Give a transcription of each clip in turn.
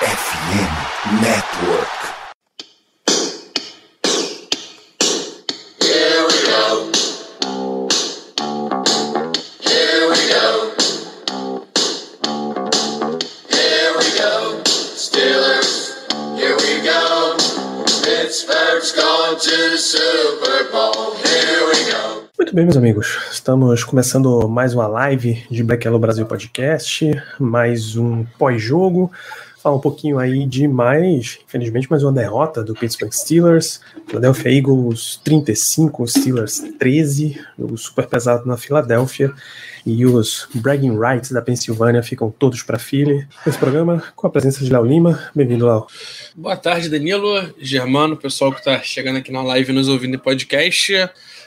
FM Network. Here we go. Here we go. Here we go. Steelers, here we go. Pittsburgh's going to the Super Bowl. Here we go. Muito bem, meus amigos. Estamos começando mais uma live de Black Yellow Brasil Podcast, mais um pós-jogo. Falar um pouquinho aí de mais, infelizmente, mais uma derrota do Pittsburgh Steelers. Philadelphia Eagles 35, Steelers 13, jogo super pesado na Filadélfia. E os bragging rights da Pensilvânia ficam todos para Philly. Esse programa com a presença de Léo Lima. Bem-vindo, Léo. Boa tarde, Danilo, Germano, pessoal que está chegando aqui na live e nos ouvindo em podcast.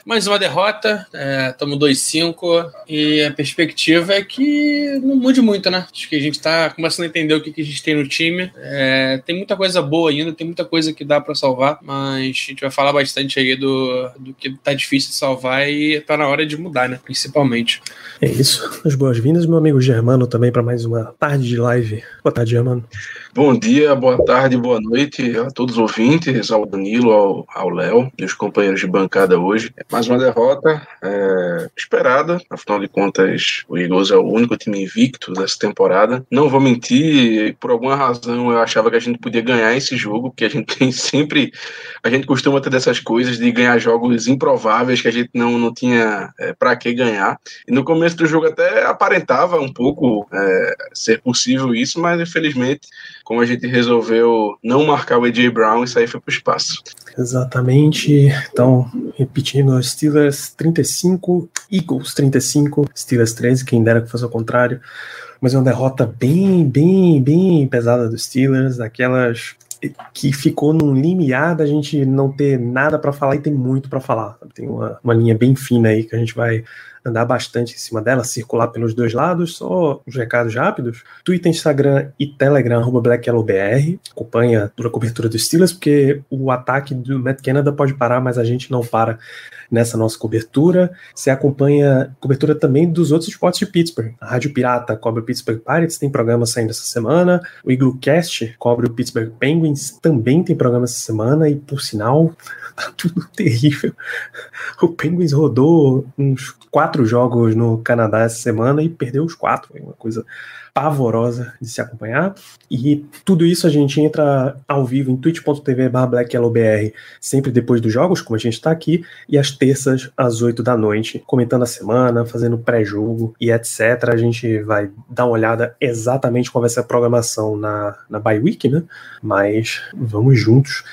Mais uma derrota, estamos 2-5 e a perspectiva é que não mude muito, né? Acho que a gente está começando a entender o que, que a gente tem no time. É, tem muita coisa boa ainda, tem muita coisa que dá para salvar, mas a gente vai falar bastante aí do, do que tá difícil de salvar e tá na hora de mudar, né? Principalmente. É isso. As boas-vindas, meu amigo Germano, também para mais uma tarde de live. Boa tarde, Germano. Bom dia, boa tarde, boa noite a todos os ouvintes, ao Danilo, ao- Léo e os companheiros de bancada hoje. Mais uma derrota é, esperada, afinal de contas, o Eagles é o único time invicto dessa temporada. Não vou mentir, por alguma razão eu achava que a gente podia ganhar esse jogo, porque a gente tem sempre. A gente costuma ter dessas coisas de ganhar jogos improváveis que a gente não, não tinha é, para que ganhar. E no começo do jogo até aparentava um pouco é, ser possível isso, mas infelizmente como a gente resolveu não marcar o AJ Brown, isso aí foi pro espaço. Exatamente. Então, repetindo, Steelers 35, Eagles 35, Steelers 13, quem dera que fosse ao contrário. Mas é uma derrota bem, bem, bem pesada dos Steelers, daquelas que ficou num limiar da gente não ter nada para falar e tem muito para falar. Tem uma, uma linha bem fina aí que a gente vai andar bastante em cima dela, circular pelos dois lados, só os recados rápidos. Twitter, Instagram e Telegram, arroba. Acompanha toda a cobertura dos Steelers, porque o ataque do Matt Canada pode parar, mas a gente não para nessa nossa cobertura. Você acompanha cobertura também dos outros esportes de Pittsburgh. A Rádio Pirata cobre o Pittsburgh Pirates, tem programa saindo essa semana. O Igloo Cast cobre o Pittsburgh Penguins, também tem programa essa semana. E, por sinal, tá tudo terrível. O Penguins rodou uns quatro jogos no Canadá essa semana e perdeu os quatro. É uma coisa pavorosa de se acompanhar. E tudo isso a gente entra ao vivo em twitch.tv blackyellowbr, sempre depois dos jogos, como a gente está aqui, e às terças, às 8 da noite, comentando a semana, fazendo pré-jogo e etc. A gente vai dar uma olhada exatamente qual vai ser a programação na, na bye week, né? Mas vamos juntos.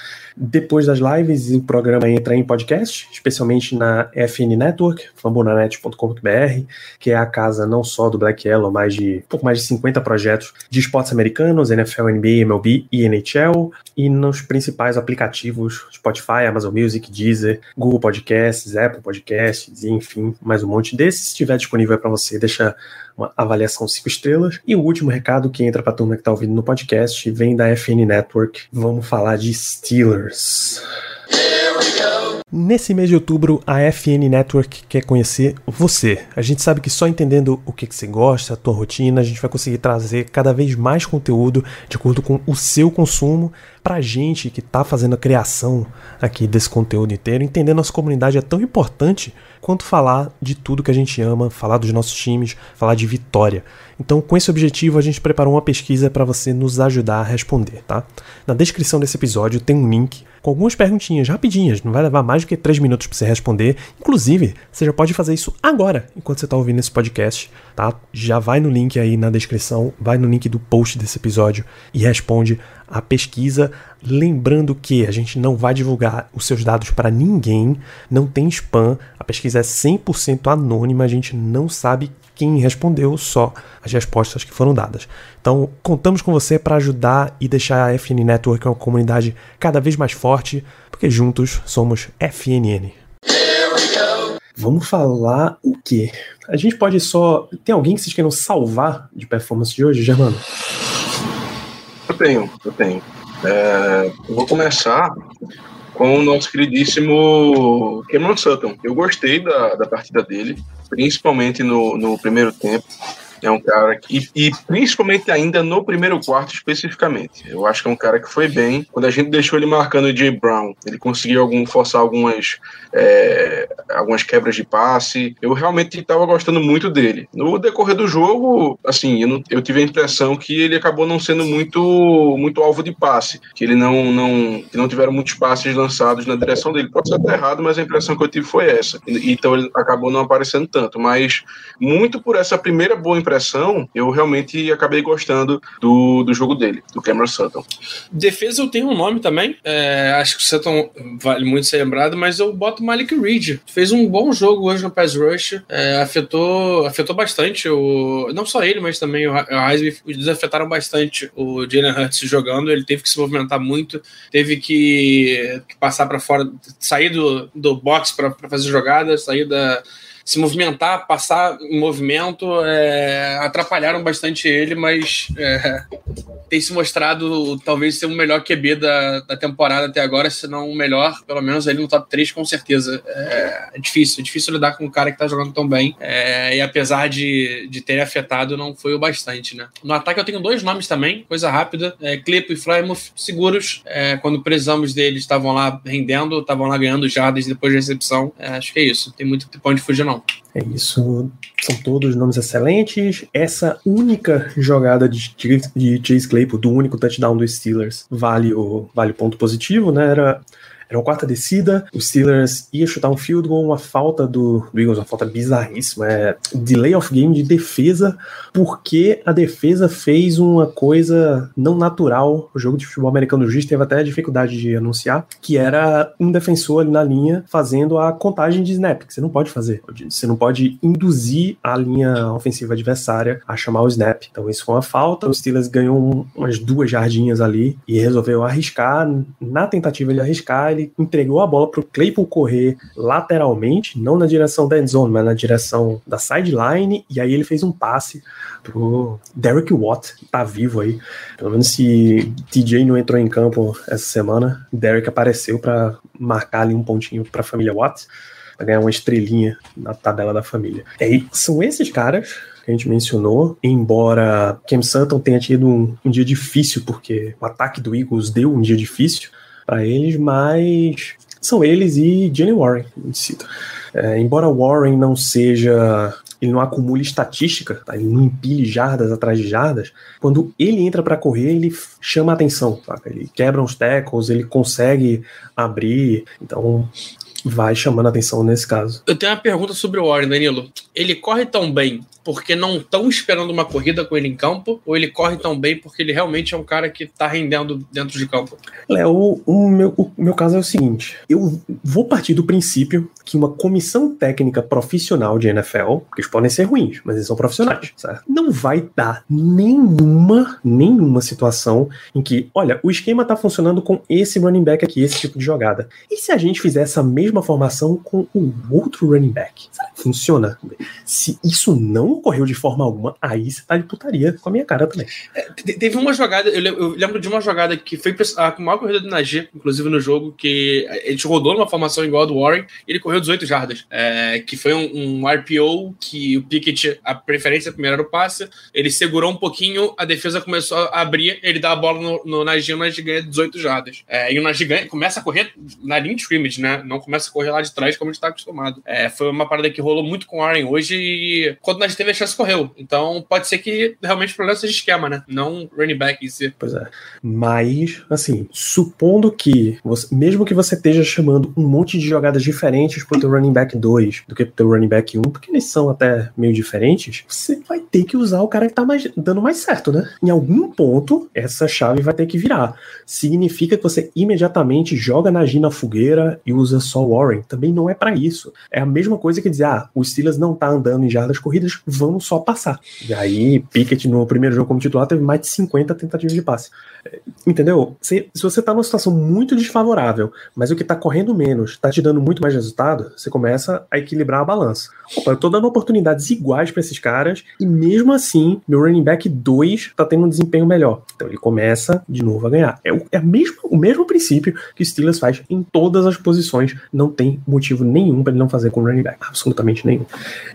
Depois das lives, o programa entra em podcast, especialmente na FN Network, fambonanet.com.br, que é a casa não só do Black Yellow, mas de um pouco mais de 50 projetos de esportes americanos, NFL, NBA, MLB e NHL, e nos principais aplicativos Spotify, Amazon Music, Deezer, Google Podcasts, Apple Podcasts, e enfim, mais um monte desses. Se estiver disponível para você, deixa uma avaliação 5 estrelas. E o último recado que entra para turma que está ouvindo no podcast vem da FN Network. Vamos falar de Steelers. Nesse mês de outubro, a FN Network quer conhecer você. A gente sabe que só entendendo o que, que você gosta, a tua rotina, a gente vai conseguir trazer cada vez mais conteúdo de acordo com o seu consumo pra gente que tá fazendo a criação aqui desse conteúdo inteiro, entender nossa comunidade é tão importante quanto falar de tudo que a gente ama, falar dos nossos times, falar de vitória. Então, com esse objetivo, a gente preparou uma pesquisa para você nos ajudar a responder, tá? Na descrição desse episódio tem um link com algumas perguntinhas rapidinhas, não vai levar mais do que 3 minutos para você responder. Inclusive, você já pode fazer isso agora, enquanto você está ouvindo esse podcast, tá? Já vai no link aí na descrição, vai no link do post desse episódio e responde a pesquisa. Lembrando que a gente não vai divulgar os seus dados para ninguém, não tem spam, a pesquisa é 100% anônima, a gente não sabe quem respondeu, só as respostas que foram dadas. Então, contamos com você para ajudar e deixar a FN Network uma comunidade cada vez mais forte, porque juntos somos FNN. Vamos falar o quê? A gente pode só. Tem alguém que vocês queiram salvar de performance de hoje, Germano? Eu tenho, eu tenho. É, eu vou começar com o nosso queridíssimo Cameron Sutton. Eu gostei da, da partida dele, principalmente no, no primeiro tempo. É um cara que, e, e principalmente ainda no primeiro quarto especificamente. Eu acho que é um cara que foi bem. Quando a gente deixou ele marcando o Jay Brown, ele conseguiu algum, forçar algumas, é, algumas quebras de passe. Eu realmente estava gostando muito dele. No decorrer do jogo, assim, eu, não, eu, tive a impressão que ele acabou não sendo muito, muito alvo de passe, que ele não, não, que não tiveram muitos passes lançados na direção dele. Pode ser até errado, mas a impressão que eu tive foi essa. Então ele acabou não aparecendo tanto. Mas muito por essa primeira boa impressão, eu realmente acabei gostando do, do jogo dele, do Cameron Sutton. Defesa eu tenho um nome também. É, acho que o Sutton vale muito ser lembrado, mas eu boto Malik Reed. Fez um bom jogo hoje no Pass Rush. É, afetou, afetou bastante o. Não só ele, mas também o Heisman. Eles afetaram bastante o Jalen Hurts jogando. Ele teve que se movimentar muito, teve que, que passar para fora, sair do, do box para fazer jogadas, sair da se movimentar, passar em movimento, é, atrapalharam bastante ele, mas é, tem se mostrado talvez ser o melhor QB da, da temporada até agora, se não o melhor, pelo menos ele no top 3, com certeza. É, é difícil, é difícil lidar com um cara que tá jogando tão bem, é, e apesar de, de ter afetado, não foi o bastante, né? No ataque eu tenho dois nomes também, coisa rápida, é, e Flymouth, seguros, é, quando precisamos deles, estavam lá rendendo, estavam lá ganhando jardas depois da recepção, é, acho que é isso, tem muito ponto de fugir não. É isso. São todos nomes excelentes. Essa única jogada de, de Chase Claypool, do único touchdown dos Steelers, vale o, vale o ponto positivo, né? Era era uma quarta descida, os Steelers ia chutar um field goal, uma falta do, do Eagles, uma falta bizarríssima, é delay of game de defesa, porque a defesa fez uma coisa não natural. O jogo de futebol americano do juiz teve até dificuldade de anunciar, que era um defensor ali na linha fazendo a contagem de snap, que você não pode fazer. Você não pode induzir a linha ofensiva adversária a chamar o snap. Então isso foi uma falta, os Steelers ganhou umas duas jardinhas ali e resolveu arriscar. Na tentativa de arriscar, ele entregou a bola para o Claypool correr lateralmente, não na direção da endzone, mas na direção da sideline, e aí ele fez um passe pro Derek Watt, que tá vivo aí. Pelo menos se TJ não entrou em campo essa semana, Derek apareceu para marcar ali um pontinho para a família Watt, para ganhar uma estrelinha na tabela da família. E aí, são esses caras que a gente mencionou, embora Cam Sutton tenha tido um, um dia difícil, porque o ataque do Eagles deu um dia difícil, para eles, mas são eles e Jalen Warren, cito. É, embora Warren não seja ele não acumule estatística, tá? ele não empilhe jardas atrás de jardas. Quando ele entra para correr, ele chama a atenção, saca? ele quebra uns tackles, ele consegue abrir. Então, vai chamando a atenção nesse caso. Eu tenho uma pergunta sobre o Warren, Danilo. Ele corre tão bem porque não estão esperando uma corrida com ele em campo, ou ele corre tão bem porque ele realmente é um cara que está rendendo dentro de campo? Léo, o meu, o meu caso é o seguinte: eu vou partir do princípio que uma comissão técnica profissional de NFL, que eles podem ser ruins, mas eles são profissionais, certo? Não vai dar nenhuma, nenhuma situação em que, olha, o esquema tá funcionando com esse running back aqui, esse tipo de jogada. E se a gente fizer essa mesma formação com o outro running back? Será que funciona? Se isso não ocorreu de forma alguma, aí você tá de putaria com a minha cara também. É, teve uma jogada, eu lembro de uma jogada que foi a maior corrida do Najee, inclusive no jogo, que a gente rodou numa formação igual a do Warren, e ele correu 18 jardas, é, que foi um, um, RPO que o Pickett, a preferência primeiro era o passe, ele segurou um pouquinho, a defesa começou a abrir, ele dá a bola no, no Najee, o Najee ganha 18 jardas. É, e o Najee ganha, começa a correr na linha de scrimmage, né? Não começa a correr lá de trás como a gente tá acostumado. É, foi uma parada que rolou muito com o Warren hoje e quando Najee teve a chance, correu. Então pode ser que realmente o problema seja esquema, né? Não running back em si. Pois é. Mas, assim, supondo que, você, mesmo que você esteja chamando um monte de jogadas diferentes pro teu running back 2 do que pro teu running back 1, porque eles são até meio diferentes, você vai ter que usar o cara que tá mais, dando mais certo, né? Em algum ponto, essa chave vai ter que virar. Significa que você imediatamente joga na Gina fogueira e usa só Warren. Também não é para isso. É a mesma coisa que dizer, ah, o Steelers não tá andando em jardas corridas, vamos só passar. E aí, Pickett no primeiro jogo como titular teve mais de 50 tentativas de passe. Entendeu? Se, se você tá numa situação muito desfavorável, mas o que tá correndo menos tá te dando muito mais resultado, você começa a equilibrar a balança. Opa, eu tô dando oportunidades iguais para esses caras e mesmo assim, meu running back 2 tá tendo um desempenho melhor. Então ele começa de novo a ganhar. É, o, é mesmo, o mesmo princípio que o Steelers faz em todas as posições. Não tem motivo nenhum para ele não fazer com o running back. Absolutamente nenhum.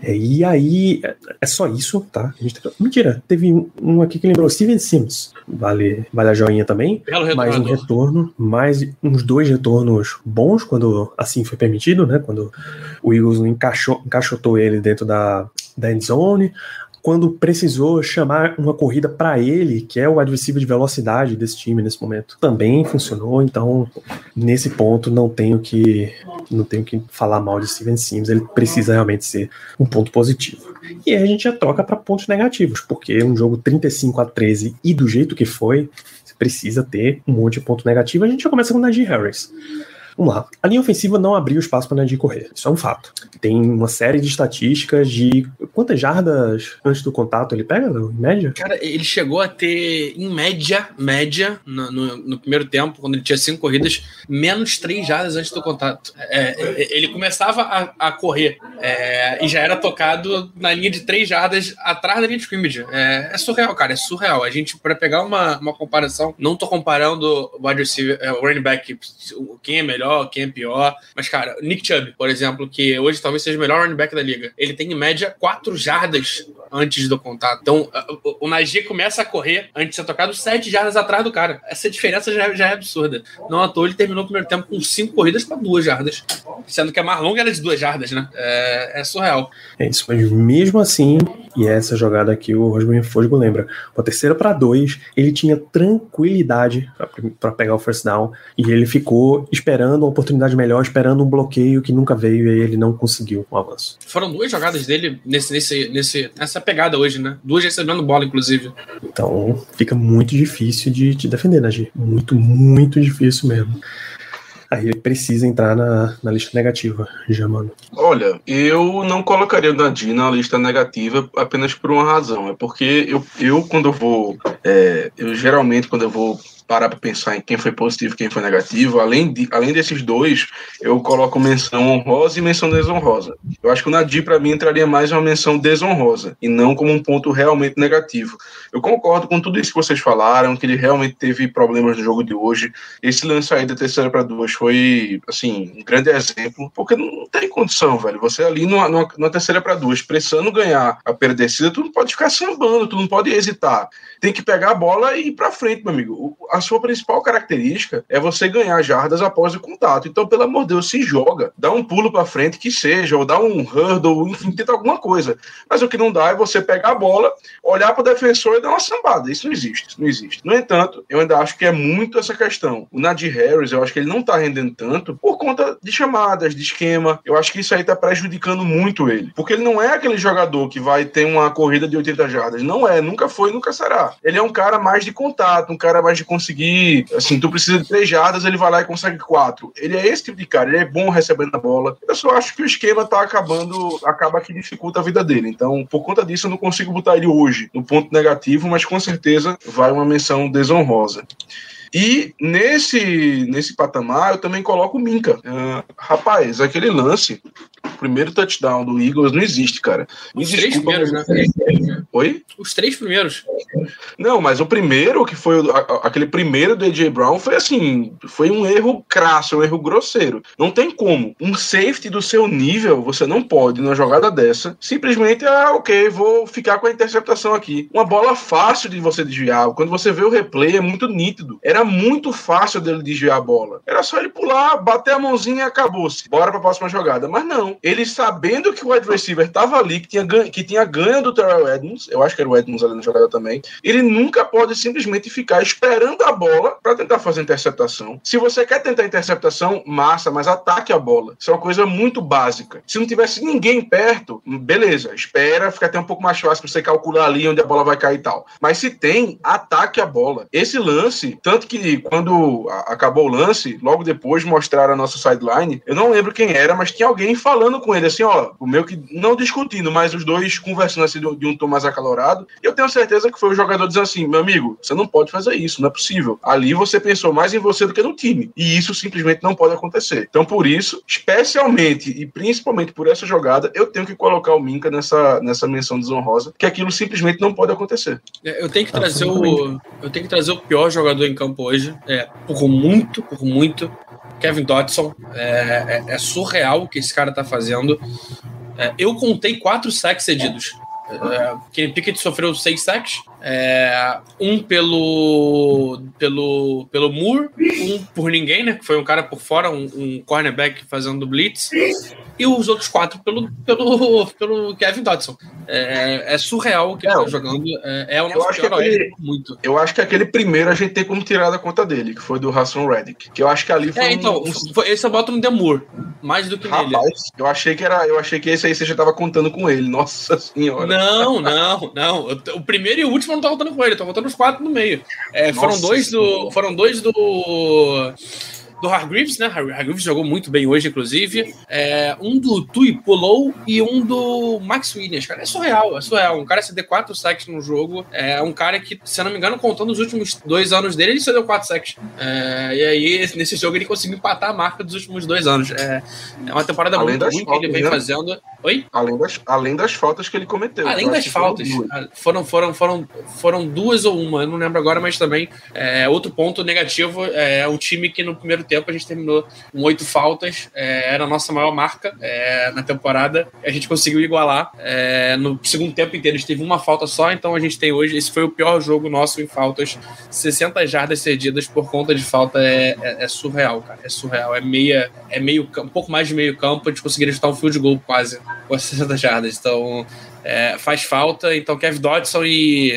É, e aí, é, só isso, tá? Gente, mentira, teve um, um aqui que lembrou Steven Sims. Vale, vale a joinha também. Mais um retorno, mais uns dois retornos bons quando assim foi permitido, né? Quando o Eagles encaixou, encaixotou ele dentro da, da end zone quando precisou chamar uma corrida para ele, que é o adversário de velocidade desse time nesse momento, também funcionou. Então, nesse ponto, não tenho que não tenho que falar mal de Steven Sims. Ele precisa realmente ser um ponto positivo. E aí a gente já troca para pontos negativos, porque um jogo 35 a 13 e do jeito que foi, você precisa ter um monte de ponto negativo. A gente já começa com o Najee Harris. Vamos lá. A linha ofensiva não abriu espaço para Nadir correr. Isso é um fato. Tem uma série de estatísticas de quantas jardas antes do contato ele pega, em média? Cara, ele chegou a ter, em média, média, no, no, no primeiro tempo, quando ele tinha cinco corridas, menos três jardas antes do contato. É, é ele começava a, a correr é, e já era tocado na linha de três jardas atrás da linha de scrimmage. É, é surreal, cara, é surreal. A gente, para pegar uma, uma comparação, não tô comparando o wide receiver, é, o running back, quem é melhor melhor, quem é pior. Mas, cara, Nick Chubb, por exemplo, que hoje talvez seja o melhor running back da liga, ele tem em média 4 jardas antes do contato. Então, o, Najee começa a correr antes de ser tocado 7 jardas atrás do cara. Essa diferença já, já é absurda. Não à toa ele terminou o primeiro tempo com 5 corridas para 2 jardas. Sendo que a mais longa era de 2 jardas, né? É, é, surreal. É isso, mas mesmo assim, e essa jogada aqui o Rosman Fosgo lembra, uma terceira para 2, ele tinha tranquilidade para pegar o first down e ele ficou esperando esperando uma oportunidade melhor, esperando um bloqueio que nunca veio e ele não conseguiu o um avanço. Foram duas jogadas dele nesse, nesse, nesse, nessa pegada hoje, né? Duas recebendo bola, inclusive. Então fica muito difícil de, de defender, né, Gi? Muito, muito difícil mesmo. Aí ele precisa entrar na, na lista negativa, já, mano. Olha, eu não colocaria o Nadir na lista negativa apenas por uma razão. É porque eu, eu quando eu vou. É, eu geralmente, quando eu vou parar para pensar em quem foi positivo e quem foi negativo, além, de, além desses dois, eu coloco menção honrosa e menção desonrosa. Eu acho que o Nadir, para mim, entraria mais uma menção desonrosa e não como um ponto realmente negativo. Eu concordo com tudo isso que vocês falaram, que ele realmente teve problemas no jogo de hoje. Esse lance aí da terceira para duas foi, assim, um grande exemplo, porque não tem condição, velho. Você ali numa, numa, numa terceira para duas, precisando ganhar a perdecida, tu não pode ficar sambando, tu não pode hesitar. Tem que pegar a bola e ir para frente, meu amigo a sua principal característica é você ganhar jardas após o contato. Então, pelo amor de Deus, se joga, dá um pulo para frente que seja, ou dá um hurdle, enfim, tenta alguma coisa. Mas o que não dá é você pegar a bola, olhar para o defensor e dar uma sambada. Isso não existe, isso não existe. No entanto, eu ainda acho que é muito essa questão. O Nadir Harris, eu acho que ele não está rendendo tanto por conta de chamadas, de esquema. Eu acho que isso aí está prejudicando muito ele. Porque ele não é aquele jogador que vai ter uma corrida de 80 jardas. Não é, nunca foi, nunca será. Ele é um cara mais de contato, um cara mais de consciência conseguir, assim, tu precisa de três jardas, ele vai lá e consegue quatro. Ele é esse tipo de cara, ele é bom recebendo a bola. Eu só acho que o esquema tá acabando, acaba que dificulta a vida dele. Então, por conta disso, eu não consigo botar ele hoje no ponto negativo, mas com certeza vai uma menção desonrosa. E nesse, nesse patamar eu também coloco o Minka. Uh, rapaz, aquele lance, primeiro touchdown do Eagles não existe, cara. Os desculpa, três primeiros, né? Oi? Os três primeiros. Não, mas o primeiro, que foi aquele primeiro do AJ Brown, foi assim, foi um erro crasso, um erro grosseiro. Não tem como. Um safety do seu nível, você não pode, numa jogada dessa, simplesmente, ah, ok, vou ficar com a interceptação aqui. Uma bola fácil de você desviar. Quando você vê o replay, é muito nítido. Era muito fácil dele desviar a bola. Era só ele pular, bater a mãozinha e acabou-se. Bora pra próxima jogada. Mas não. Ele sabendo que o wide receiver tava ali, que tinha ganho, que tinha ganho do Terrell Edmonds, eu acho que era o Edmonds ali na jogada também, ele nunca pode simplesmente ficar esperando a bola para tentar fazer interceptação. Se você quer tentar interceptação, massa, mas ataque a bola. Isso é uma coisa muito básica. Se não tivesse ninguém perto, beleza, espera, fica até um pouco mais fácil você calcular ali onde a bola vai cair e tal. Mas se tem, ataque a bola. Esse lance, tanto que que quando acabou o lance, logo depois mostraram a nossa sideline, eu não lembro quem era, mas tinha alguém falando com ele assim, ó, o meu que não discutindo, mas os dois conversando assim de, de um tom mais acalorado. E eu tenho certeza que foi o jogador dizendo assim: meu amigo, você não pode fazer isso, não é possível. Ali você pensou mais em você do que no time. E isso simplesmente não pode acontecer. Então, por isso, especialmente e principalmente por essa jogada, eu tenho que colocar o Minca nessa, nessa menção desonrosa, que aquilo simplesmente não pode acontecer. É, Eu tenho que trazer o. Eu tenho que trazer o pior jogador em campo hoje. É, por muito, por muito. Kevin Dodson. É, é- é surreal o que esse cara tá fazendo. É, eu contei quatro sacks cedidos. É, Kenny Pickett sofreu seis sacks. É, um pelo, pelo, pelo Moore, um por ninguém, né? Que foi um cara por fora, um, um cornerback fazendo blitz. E os outros quatro pelo, pelo, pelo Kevin Dodson. É, é surreal o que ele É, tá jogando. É, é o eu nosso acho que aquele- muito. Eu acho que aquele primeiro a gente tem como tirar da conta dele, que foi do Hassan Reddick. Que eu acho que ali foi É, um- então, um foi- esse eu boto no Demur, mais do que nele. Rapaz, eu achei que era, eu achei que esse aí você já tava contando com ele. Nossa senhora. Não, não, não. Eu- O primeiro e o último eu não tô contando com ele, tô contando os quatro no meio. É, foram dois do. Foram dois do. Do Hargreaves, né? Har- Hargreaves jogou muito bem hoje, inclusive. É, um do Tui Pulou e um do Max Williams. Cara, é surreal, é surreal. Um cara ceder quatro sacks no jogo. É um cara que, se eu não me engano, contando os últimos dois anos dele, ele cedeu quatro sacks. É, e aí, nesse jogo, ele conseguiu empatar a marca dos últimos dois anos. É, é uma temporada Além muito ruim que ele vem né? fazendo. Oi? Além das, além das faltas que ele cometeu. Além das faltas, ah, foram, foram, foram, foram duas ou uma, eu não lembro agora, mas também é, outro ponto negativo é o time que no primeiro tempo a gente terminou com oito faltas, é, era a nossa maior marca é, na temporada, a gente conseguiu igualar. é, no segundo tempo inteiro a gente teve uma falta só, então a gente tem hoje, esse foi o pior jogo nosso em faltas, 60 jardas cedidas por conta de falta é, é- é surreal, cara, é surreal, é meia, é meio, um pouco mais de meio campo, a gente conseguiria chutar um field goal quase, com as 60 jardas, então é, faz falta. Então, Kevin Dodson e.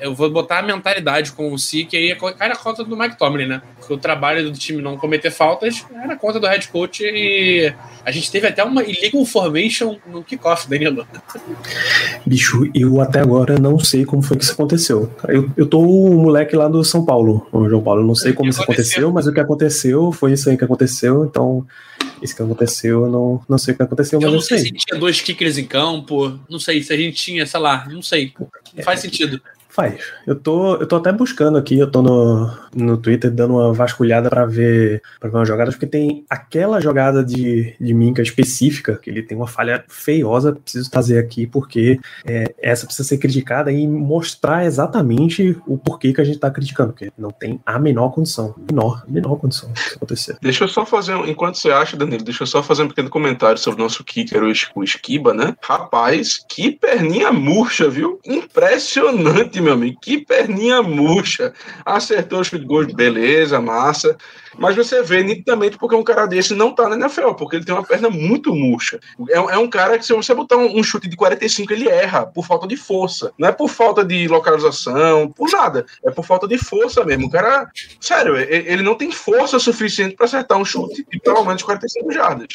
Eu vou botar a mentalidade com o Si, que aí é cai na conta do Mike Tomlin, né? Porque o trabalho do time não cometer faltas é na conta do head coach e a gente teve até uma illegal formation no kickoff, Danilo. Bicho, eu até agora não sei como foi que isso aconteceu. Eu, eu tô o moleque lá do São Paulo, o João Paulo. Eu não sei como isso aconteceu? aconteceu, mas o que aconteceu foi isso aí que aconteceu. Então, isso que aconteceu, eu não, não sei o que aconteceu, Eu mas não eu sei se sei. tinha dois kickers em campo, não sei se a gente tinha, sei lá, não sei. Não faz sentido. Faz. Eu tô, eu tô até buscando aqui, eu tô no, no Twitter dando uma vasculhada pra ver, pra ver umas jogadas, porque tem aquela jogada de, de Minka específica, que ele tem uma falha feiosa, preciso trazer aqui, porque é, essa precisa ser criticada e mostrar exatamente o porquê que a gente tá criticando, porque não tem a menor condição, menor, menor condição disso acontecer. Deixa eu só fazer, um- enquanto você acha, Danilo, deixa eu só fazer um pequeno comentário sobre o nosso kicker, o Esquiba, né? Rapaz, que perninha murcha, viu? Impressionante, meu amigo. Que perninha murcha. Acertou os goals, beleza, massa. Mas você vê nitidamente porque um cara desse não tá na NFL, porque ele tem uma perna muito murcha. É, é um cara que, se você botar um, um chute de 45, ele erra por falta de força. Não é por falta de localização, por nada. É por falta de força mesmo. O cara, sério, ele não tem força suficiente para acertar um chute de pelo menos 45 jardas.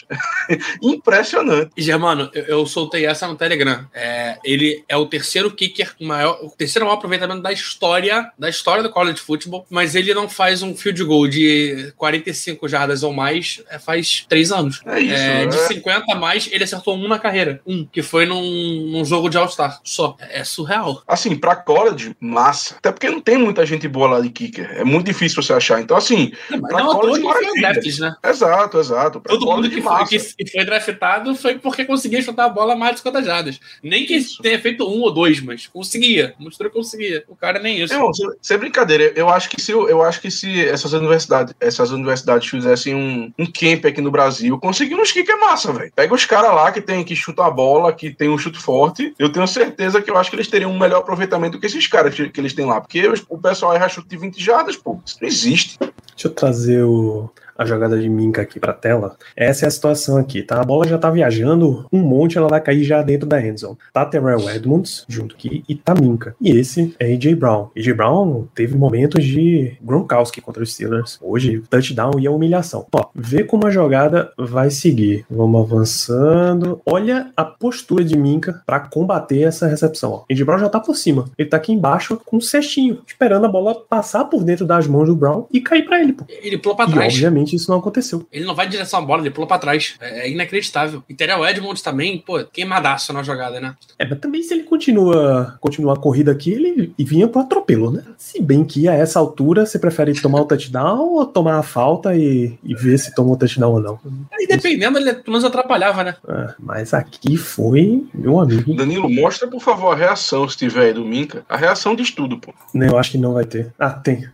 Impressionante. E, Germano, eu, eu soltei essa no Telegram. É, ele é o terceiro kicker maior, o terceiro maior aproveitamento da história, da história do college football, mas ele não faz um field goal de 45 jardas ou mais é, faz três anos. É isso. É, de é. 50 a mais, ele acertou um na carreira. Um, que foi num, num jogo de All-Star. Só. É surreal. Assim, pra college, massa. Até porque não tem muita gente boa lá de kicker. É muito difícil você achar. Então, assim, Não, mas não college, foi drafts, né? exato, exato. Pra Todo mundo que foi, que, foi draftado foi porque conseguia chutar a bola mais de 50 jardas. Nem que Isso. tenha feito um ou dois, mas conseguia. Mostrou que conseguia. O cara nem isso. Irmão, sem- sem brincadeira, eu acho que se eu acho que se essas universidades, essas universidades fizessem um, um camp aqui no Brasil, conseguir uns é massa, velho. Pega os caras lá que tem que chuta a bola, que tem um chute forte. Eu tenho certeza que eu acho que eles teriam um melhor aproveitamento do que esses caras que, que eles têm lá, porque os- o pessoal erra chute de 20 jardas, pô. Isso não existe. Deixa eu trazer o, a jogada de Minka aqui pra tela. Essa é a situação aqui, tá? A bola já tá viajando um monte, ela vai cair já dentro da endzone. Tá Terrell Edmonds junto aqui e tá Minka. E esse é AJ Brown. AJ Brown teve momentos de Gronkowski contra os Steelers. Hoje, touchdown e a humilhação. Ó, vê como a jogada vai seguir. Vamos avançando. Olha a postura de Minka pra combater essa recepção. Ó. AJ Brown já tá por cima. Ele tá aqui embaixo com um cestinho, esperando a bola passar por dentro das mãos do Brown e cair pra ele, pô. Ele pulou pra E trás. obviamente simplesmente isso não aconteceu. Ele não vai em direção à bola, ele pula pra trás. É, é inacreditável. E Terrell Edmonds também, pô, queimadaço na jogada, né? É, mas também se ele continua, continuar a corrida aqui, ele vinha pro atropelo, né? Se bem que a essa altura você prefere tomar o touchdown ou tomar a falta e, e ver se tomou o touchdown ou não. E dependendo, ele pelo menos atrapalhava, né? É, mas aqui foi, meu amigo. Danilo, mostra por favor a reação, se tiver aí do Minca. A reação de estudo, pô. Eu acho que não vai ter. Ah, tem.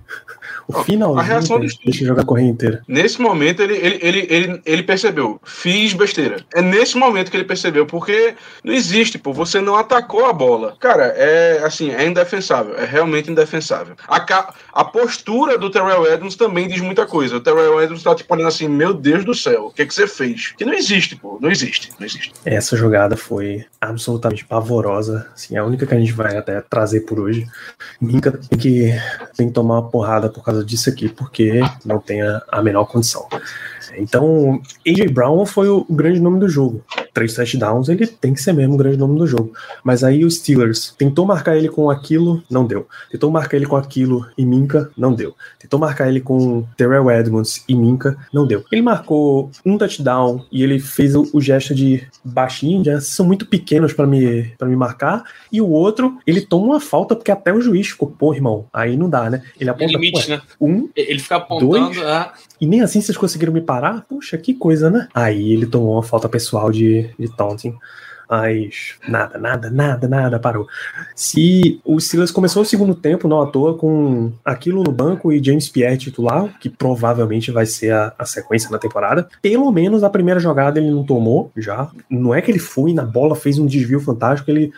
O finalzinho a reação do- deixa eu jogar a corrida inteira. Nesse momento, ele, ele, ele, ele, ele percebeu. Fiz besteira. É nesse momento que ele percebeu, porque não existe, pô. Você não atacou a bola. Cara, é assim, é indefensável. É realmente indefensável. A, ca- a postura do Terrell Edmonds também diz muita coisa. O Terrell Edmonds tá tipo olhando assim, meu Deus do céu, o que, é que você fez? Que não existe, pô. Não existe. Não existe. Essa jogada foi absolutamente pavorosa. Assim, a única que a gente vai até trazer por hoje. Minka tem que, tem que tomar uma porrada por causa disso aqui, porque não tem a, a menor condição. Então, AJ Brown foi o, o grande nome do jogo. Três touchdowns, ele tem que ser mesmo o grande nome do jogo. Mas aí o Steelers tentou marcar ele com aquilo, não deu. Tentou marcar ele com aquilo e Minka, não deu. Tentou marcar ele com Terrell Edmonds e Minka, não deu. Ele marcou um touchdown e ele fez o, o gesto de baixinho, já são muito pequenos pra me, pra me marcar. E o outro, ele toma uma falta porque até o juiz ficou, pô, irmão, aí não dá, né? Ele É aponta, limite, "Ué, né? um, Ele fica apontando. Dois? ah, e nem assim vocês conseguiram me parar? Puxa, que coisa, né? Aí ele tomou uma falta pessoal de, de taunting. Mas nada, nada, nada, nada parou. Se o Steelers começou o segundo tempo, não à toa, com aquilo no banco e James Pierre titular, que provavelmente vai ser a, a sequência na temporada, pelo menos a primeira jogada ele não tomou já. Não é que ele foi na bola, fez um desvio fantástico, ele,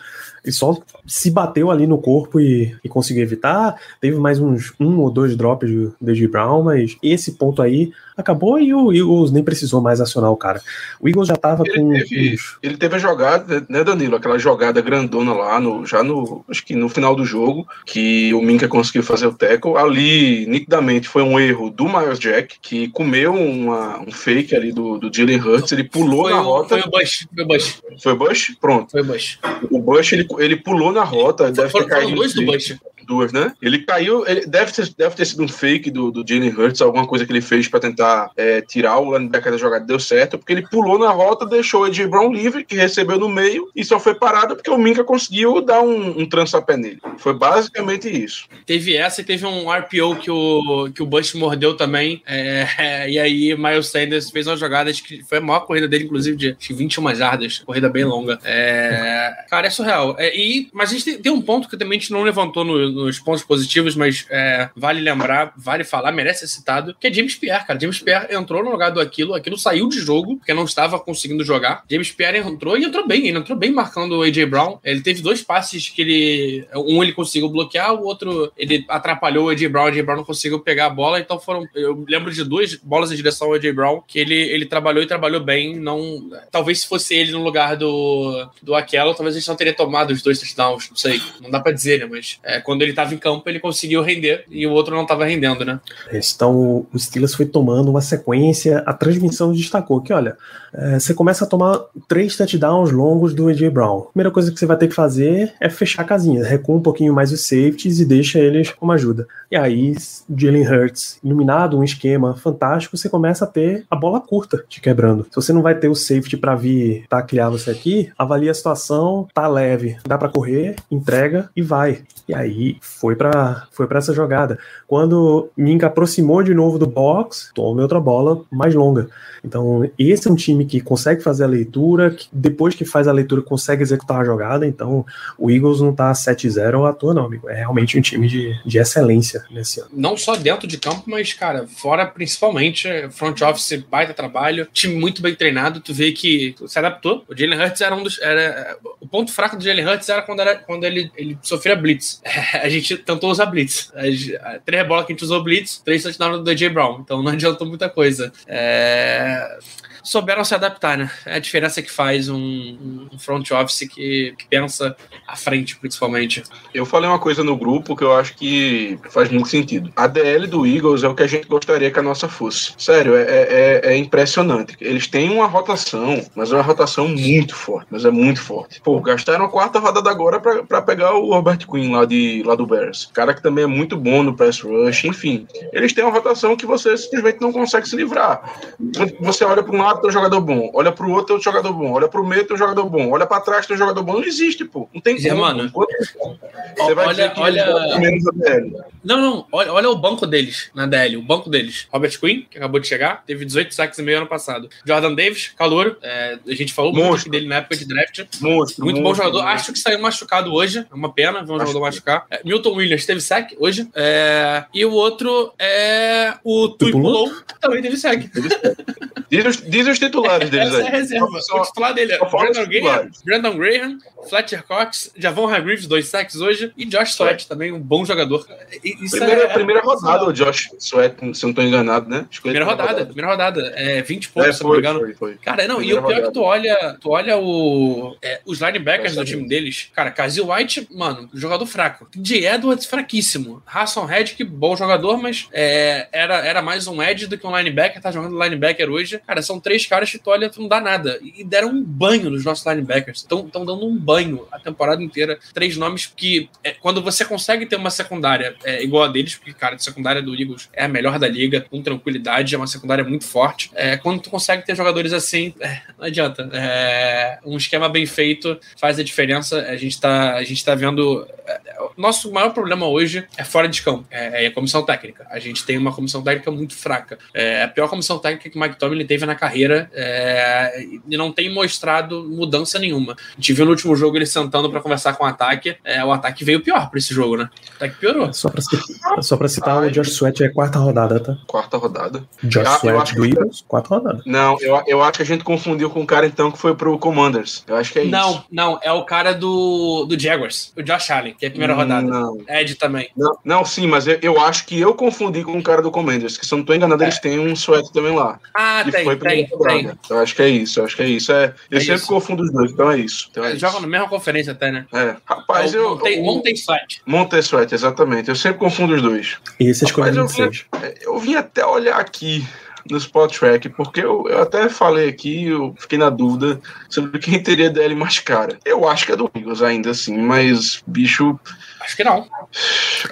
ele só se bateu ali no corpo e, e conseguiu evitar. Teve mais uns um ou dois drops do DJ Brown, mas esse ponto aí acabou e o Eagles nem precisou mais acionar o cara. O Eagles já tava Ele com. teve- Ele teve a jogada, né, Danilo? Aquela jogada grandona lá, no, já no. Acho que no final do jogo, que o Minka conseguiu fazer o tackle. Ali, nitidamente, foi um erro do Miles Jack, que comeu uma- um fake ali do, do Jalen Hurts. Ele pulou foi, na rota. foi o Bush. Foi o Bush. Foi o Bush? Pronto. Foi o Bush. O Bush, ele, ele pulou na rota. Deve ter Foram, foram caído. dois do Bush. Duas, né? Ele caiu, ele deve ter, deve ter sido um fake do, do Jalen Hurts, alguma coisa que ele fez pra tentar é, tirar o linebacker da jogada, deu certo, porque ele pulou na rota, deixou o AJ Brown livre, que recebeu no meio, e só foi parado porque o Minka conseguiu dar um, um trançapé nele. Foi basicamente isso. Teve essa e teve um RPO que o, que o Bush mordeu também. é, e aí, Miles Sanders fez uma jogada, acho que foi a maior corrida dele, inclusive, de acho que 21 jardas. Corrida bem longa. É, cara, é surreal. É, e, mas a gente tem, tem um ponto que também a gente não levantou no- nos pontos positivos, mas é, vale lembrar, vale falar, merece ser citado, que é James Pierre, cara. James Pierre entrou no lugar do Aquilo, Aquilo saiu de jogo, porque não estava conseguindo jogar. James Pierre entrou e entrou bem, ele entrou bem marcando o AJ Brown. Ele teve dois passes que ele. Um ele conseguiu bloquear, o outro ele atrapalhou o AJ Brown, o AJ Brown não conseguiu pegar a bola, então foram. Eu lembro de duas bolas em direção ao AJ Brown que ele, ele trabalhou e trabalhou bem. Não, talvez se fosse ele no lugar do, do Aquelo, talvez a gente não teria tomado os dois touchdowns, não sei. Não dá pra dizer, né? Mas é, quando ele tava em campo, ele conseguiu render e o outro não tava rendendo, né? Então o Steelers foi tomando uma sequência. A transmissão destacou que, olha, é, você começa a tomar três touchdowns longos do AJ Brown. A primeira coisa que você vai ter que fazer é fechar a casinha, recua um pouquinho mais os safeties e deixa eles como ajuda. E aí, Jalen Hurts, iluminado, um esquema fantástico, você começa a ter a bola curta te quebrando. Se você não vai ter o safety para vir taclear você aqui, avalia a situação, tá leve, dá para correr, entrega e vai. E aí foi para foi para essa jogada. Quando Minka aproximou de novo do box, tome outra bola mais longa. Então, esse é um time que consegue fazer a leitura, que depois que faz a leitura consegue executar a jogada. Então, o Eagles não tá 7-0 à toa, não, amigo. É realmente um time de, de excelência nesse ano. não só dentro de campo, mas, cara, fora principalmente, front office, baita trabalho, time muito bem treinado, tu vê que se adaptou. O Jalen Hurts era um dos. Era, o ponto fraco do Jalen Hurts era quando, era, quando ele, ele sofria blitz. A gente tentou usar blitz. As, três bolas que a gente usou blitz, três touchdowns do DJ Brown. Então não adiantou muita coisa. É souberam se adaptar, né? É a diferença que faz um, um front office que, que, pensa à frente, principalmente. Eu falei uma coisa no grupo que eu acho que faz muito sentido. A DL do Eagles é o que a gente gostaria que a nossa fosse. Sério, é, é, é impressionante. Eles têm uma rotação, mas é uma rotação muito forte. Mas é muito forte. Pô, gastaram a quarta rodada agora para pegar o Robert Quinn lá, de, lá do Bears. Cara que também é muito bom no press rush, enfim. Eles têm uma rotação que você simplesmente não consegue se livrar. Você olha para um lado, tem um jogador bom. Olha para o outro, tem um jogador bom. Olha para o meio, tem um jogador bom. Olha para trás, tem um jogador bom. Não existe, pô. Não tem como. Mano, você vai olha, olha... menos a DL. Não, não. Olha, olha o banco deles na DL. O banco deles. Robert Quinn, que acabou de chegar, teve 18 saques e meio ano passado. Jordan Davis, calor. É, a gente falou monstro. muito dele na época de draft. Monstro, muito monstro, bom jogador. Monstro. Acho que saiu machucado hoje. É uma pena ver um jogador machucar. É, Milton Williams teve saque hoje. É, e o outro é o Tuipulou, que também teve saque. Diz os, diz os titulares deles Essa aí. É a reserva. Só, o titular dele é Brandon Graham, Brandon Graham, Fletcher Cox, Javon Hargreaves, dois sacks hoje, e Josh Sweat, também um bom jogador. Isso primeira, é, primeira rodada, o Josh Sweat, se não estou enganado, né? Primeira rodada, rodada, primeira rodada. É 20 pontos, é, se não me engano. Foi, foi. Cara, não, primeira e o pior rodada. é que tu olha, tu olha o, é, os linebackers do time deles. Cara, Kazil White, mano, jogador fraco. J. Edwards, fraquíssimo. Hassan Reddick, bom jogador, mas é, era, era mais um edge do que um linebacker, tá jogando linebacker hoje. Cara, são três caras que tu olha, tu não dá nada. E deram um banho nos nossos linebackers. Estão dando um banho a temporada inteira. Três nomes que, é, quando você consegue ter uma secundária é, igual a deles, porque, cara, a secundária do Eagles é a melhor da liga, com tranquilidade, é uma secundária muito forte. É, quando tu consegue ter jogadores assim, é, não adianta. É, um esquema bem feito faz a diferença. A gente tá, a gente tá vendo. É, nosso maior problema hoje é fora de campo, é, a comissão técnica. A gente tem uma comissão técnica muito fraca. É a pior comissão técnica que o Mike Tomlin teve na carreira é, e não tem mostrado mudança nenhuma. A gente viu no último jogo ele sentando para conversar com o ataque. É, o ataque veio pior para esse jogo, né? O ataque piorou. Só para citar, só pra citar Ai, o Josh Sweat é quarta rodada, tá? Quarta rodada. Josh ah, Sweat do Eagles, quarta rodada. Não, eu, eu acho que a gente confundiu com o cara então que foi pro Commanders. Eu acho que é não, isso. Não, não, é o cara do, do Jaguars, o Josh Allen, que é a primeira rodada. Não. Ed também. Não, não sim, mas eu, eu, acho que eu confundi com o cara do Commanders, que se eu não tô enganado, é. eles têm um Sweat também lá. Ah, tem, foi tem, tem. Eu acho que é isso, eu acho que é isso. É, eu é sempre isso. confundo os dois, então é isso. Então é Eles jogam na mesma conferência até, né? É. Rapaz, é eu. Montei, eu, montei Sweat. Montei Sweat, exatamente. Eu sempre confundo os dois. E esse Rapaz, eu, vim, eu vim até olhar aqui no Spot Track, porque eu, eu, até falei aqui, eu fiquei na dúvida sobre quem teria DL mais cara. Eu acho que é do Eagles ainda assim, mas bicho. Acho que não.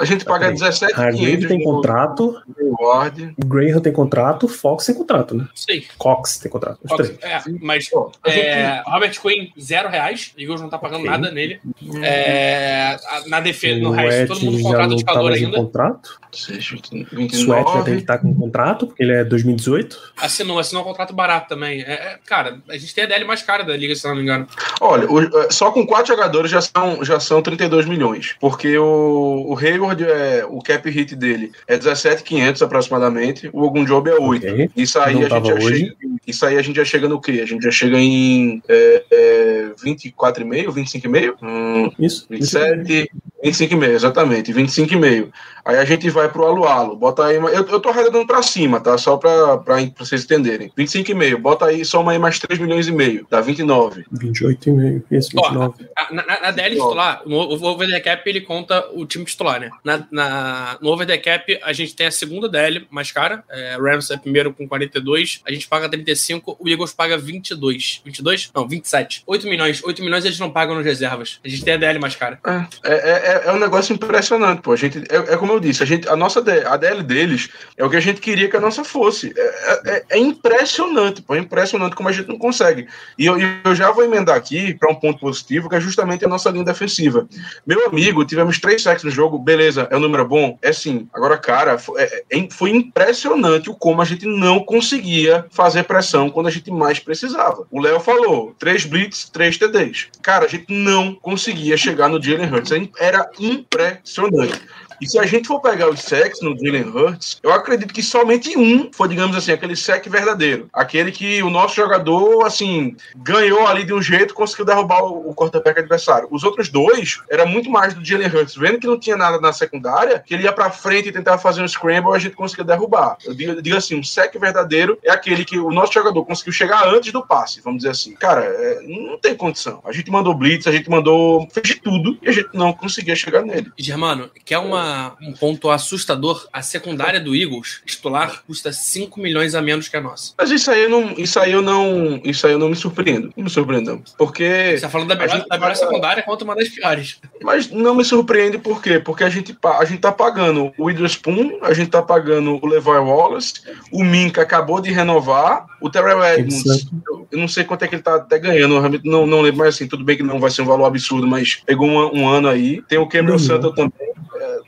A gente paga okay. 17 Hargrave tem contrato. Ward. Graham tem contrato, Fox tem contrato, né? Sim. Cox tem contrato. Os Fox, três. É, mas é, gente... Robert Quinn, zero reais. Eagles não tá pagando okay. nada nele. É, na defesa, no resto, todo mundo contrato de calor ainda. Contrato. Sweat já tem que estar com contrato, porque ele é 2018. Assinou, assinou um contrato barato também. É, é cara, a gente tem a DL mais cara da liga, se não me engano. Olha, o, só com quatro jogadores já são, já são 32 milhões. Porque o, o Hayward, é, o cap hit dele é 17,500 aproximadamente. O Ogunjob é 8. Okay. Isso, aí a gente já chega, isso aí a gente já chega no quê? A gente já chega em é, é, 24,5, 25,5? Hum, isso. 27, 25,5, exatamente. 25,5. Aí a gente vai pro Alualo, bota aí. Eu, eu tô arredondando pra cima, tá? Só pra, pra, pra vocês entenderem. 25,5, bota aí, soma aí mais 3 milhões e meio, dá 29. 28,5, esse 29. Ó, na, na, DL titular, no, o Over Cap ele conta o time titular, né? Na, na, no Over the Cap a gente tem a segunda DL mais cara, é, Rams é primeiro com 42, a gente paga 35, o Eagles paga 22. 22? Não, 27. 8 milhões. 8 milhões eles não pagam nas reservas. A gente tem a DL mais cara. É, é, é, é um negócio impressionante, pô. A gente, é, é como eu disse, a, gente, a nossa a DL deles é o que a gente queria que a nossa fosse. É, é, é impressionante, pô, é impressionante como a gente não consegue. E eu, eu já vou emendar aqui para um ponto positivo, que é justamente a nossa linha defensiva. Meu amigo, tivemos três sacks no jogo, beleza, é um número bom? É sim. Agora, cara, foi, é, é, foi impressionante o como a gente não conseguia fazer pressão quando a gente mais precisava. O Léo falou, três blitz, três TDs. Cara, a gente não conseguia chegar no Jalen Hurts. Era impressionante. E se a gente for pegar os sacks no Jalen Hurts, eu acredito que somente um foi, digamos assim, aquele sec verdadeiro. Aquele que o nosso jogador, assim, ganhou ali de um jeito, conseguiu derrubar o, o quarterback adversário. Os outros dois era muito mais do Jalen Hurts, vendo que não tinha nada na secundária, que ele ia pra frente e tentava fazer um scramble, a gente conseguia derrubar. Eu digo, eu digo assim, um sec verdadeiro é aquele que o nosso jogador conseguiu chegar antes do passe, vamos dizer assim. Cara, é, não tem condição. A gente mandou blitz, a gente mandou, fez de tudo e a gente não conseguia chegar nele. Germano, quer uma uma, um ponto assustador. A secundária do Eagles, titular, custa 5 milhões a menos que a nossa. Mas isso aí eu não, isso aí eu não, isso aí eu não me surpreendo. Não me surpreendo, não. Porque Você tá falando da melhor, da melhor paga- secundária contra uma das piores. Mas não me surpreende por quê? Porque a gente, a gente tá pagando o Witherspoon, a gente tá pagando o Levi Wallace, o Minka acabou de renovar, o Terrell Edmonds, eu, eu não sei quanto é que ele tá até ganhando, não, não lembro, mas assim, tudo bem que não vai ser um valor absurdo, mas pegou um, um ano aí. Tem o Cameron Não. Sutton também.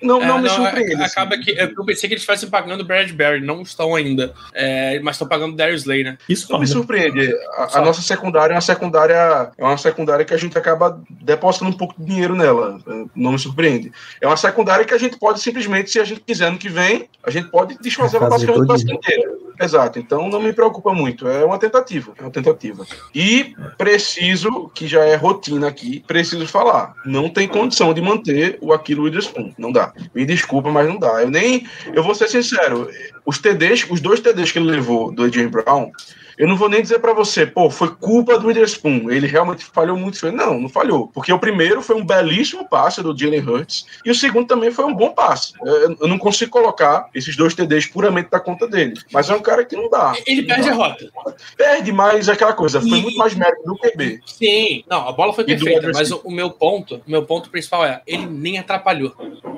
É, não, É, não me não, surpreende. a- Acaba assim. que. Eu pensei que eles estivessem pagando o Bradbury, não estão ainda. É, mas estão pagando o Darius Slay, né? Isso Não me né? surpreende. A, a nossa secundária é uma secundária, é uma secundária que a gente acaba depositando um pouco de dinheiro nela. É, Não me surpreende. É uma secundária que a gente pode simplesmente, se a gente quiser ano que vem, a gente pode desfazer ela basicamente inteira. Exato. Então não me preocupa muito. É uma tentativa. É uma tentativa. E preciso, que já é rotina aqui, preciso falar. Não tem condição de manter o Aquilo Witherspoon. Não dá. Me desculpa, mas não dá. Eu nem. Eu vou ser sincero. Os TDs, os dois TDs que ele levou do AJ Brown, eu não vou nem dizer pra você, pô, foi culpa do Witherspoon. Ele realmente falhou muito. Não, não falhou. Porque o primeiro foi um belíssimo passe do Jalen Hurts e o segundo também foi um bom passe. Eu, não consigo colocar esses dois TDs puramente da conta dele. Mas é um cara que não dá. Ele Não perde dá. a rota. Perde mais aquela coisa. Foi E- muito mais mérito do QB. Sim, não, a bola foi perfeita, mas o, meu ponto, o meu ponto principal é, ele nem atrapalhou.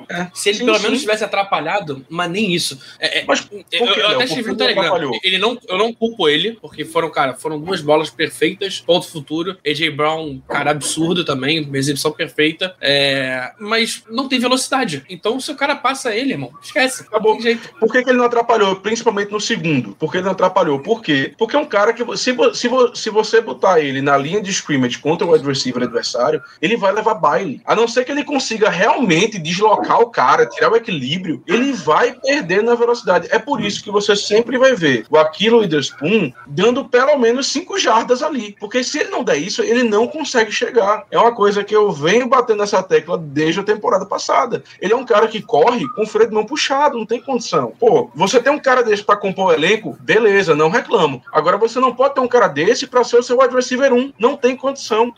É, Se ele sim, pelo sim. menos tivesse atrapalhado, mas nem isso. É, é, Mas por eu, que eu até escrevi no Telegram. Ele não, eu não culpo ele, porque foram, cara, foram duas bolas perfeitas, ponto futuro. AJ Brown, cara, absurdo também, uma exibição perfeita. É, mas não tem velocidade. Então, se o cara passa ele, irmão, esquece. Acabou. Por que, que ele não atrapalhou? Principalmente no segundo. Por que ele não atrapalhou? Por quê? Porque é um cara que, se, se, se você botar ele na linha de scrimmage contra o wide receiver adversário, ele vai levar baile. A não ser que ele consiga realmente deslocar o cara, tirar o equilíbrio, ele vai perder na velocidade. É por isso que você sempre vai ver o Aquilo Witherspoon dando pelo menos 5 jardas ali. Porque se ele não der isso, ele não consegue chegar. É uma coisa que eu venho batendo nessa tecla desde a temporada passada. Ele é um cara que corre com o freio de mão puxado, não tem condição. Pô, você tem um cara desse pra compor o elenco, beleza, não reclamo. Agora você não pode ter um cara desse pra ser o seu wide receiver 1. Não tem condição.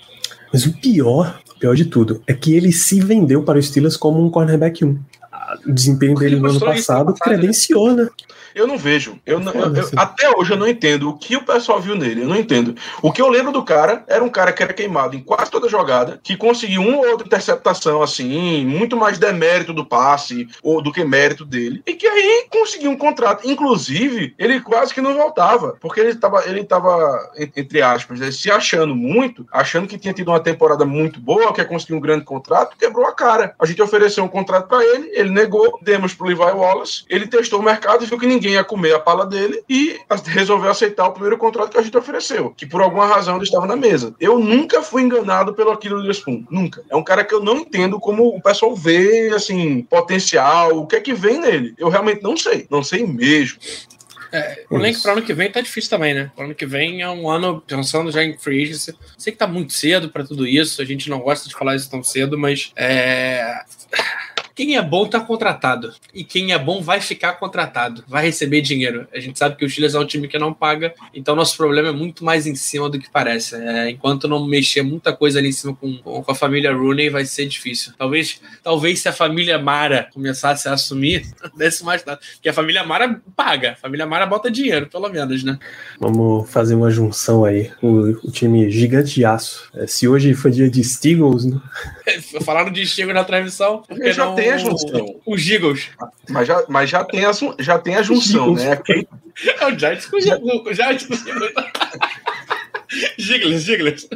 Mas o pior, o pior de tudo, é que ele se vendeu para o Steelers como um cornerback 1. Ah, O desempenho Ele dele no ano passado passado, né? credenciou, né? Eu não vejo. Eu não- eu- eu- até hoje eu não entendo o que o pessoal viu nele. Eu não entendo. O que eu lembro do cara era um cara que era queimado em quase toda jogada, que conseguiu uma ou outra interceptação, assim, muito mais demérito do passe ou do que mérito dele. E que aí conseguiu um contrato. Inclusive, ele quase que não voltava, porque ele estava, ele tava, en- entre aspas, né, se achando muito, achando que tinha tido uma temporada muito boa, que ia conseguir um grande contrato, quebrou a cara. A gente ofereceu um contrato para ele, ele negou, demos pro Levi Wallace, ele testou o mercado e viu que ninguém ia comer a pala dele e resolveu aceitar o primeiro contrato que a gente ofereceu, que por alguma razão ele estava na mesa. Eu nunca fui enganado pelo Aquilo Witherspoon, nunca. É um cara que eu não entendo como o pessoal vê, assim, potencial, o que é que vem nele. Eu realmente não sei, não sei mesmo. O link para ano que vem tá difícil também, né? Pro ano que vem é um ano pensando já em free agency. Sei que tá muito cedo para tudo isso, a gente não gosta de falar isso tão cedo, mas é. Quem é bom tá contratado. E quem é bom vai ficar contratado. Vai receber dinheiro. A gente sabe que o Steelers é um time que não paga. Então nosso problema é muito mais em cima do que parece. É, enquanto não mexer muita coisa ali em cima com, com a família Rooney, vai ser difícil. Talvez, talvez se a família Mara começasse a assumir, desse mais nada. Porque a família Mara paga. A família Mara bota dinheiro, pelo menos, né? Vamos fazer uma junção aí. O, o time gigante de aço. É, se hoje foi dia de Steagles, né? Falaram de Chico na transmissão. Porque já não tem a junção. O Giggles. Mas já, mas já, tem, a, já tem a junção, né? É o Giants com o Giants com o Giggles. Giggles, Giggles.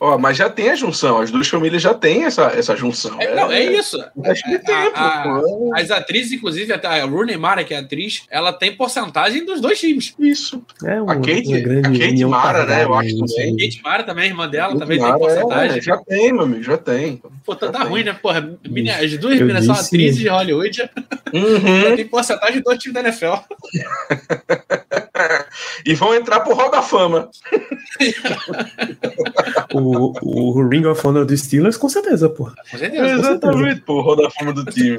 Ó, mas já tem a junção, as duas famílias já têm essa, essa junção. É, não, é isso. Acho que tem. A- a-. As atrizes, inclusive, a Rooney Mara, que é atriz, ela tem porcentagem dos dois times. Isso. É uma, A Kate- uma grande a Kate Mara, né, eu acho isso também. aí. Kate Mara também, irmã dela, também Mara, tem porcentagem. é, já tem, meu amigo, já tem. Pô, tá, tá ruim, né? Porra, mina- as duas meninas são atrizes de Hollywood, Uhum. tem porcentagem do time da NFL. e vão entrar pro Hall da Fama. o, o Ring of Honor dos Steelers, com certeza, pô. Com certeza. Exatamente, pô, o Hall da Fama do time.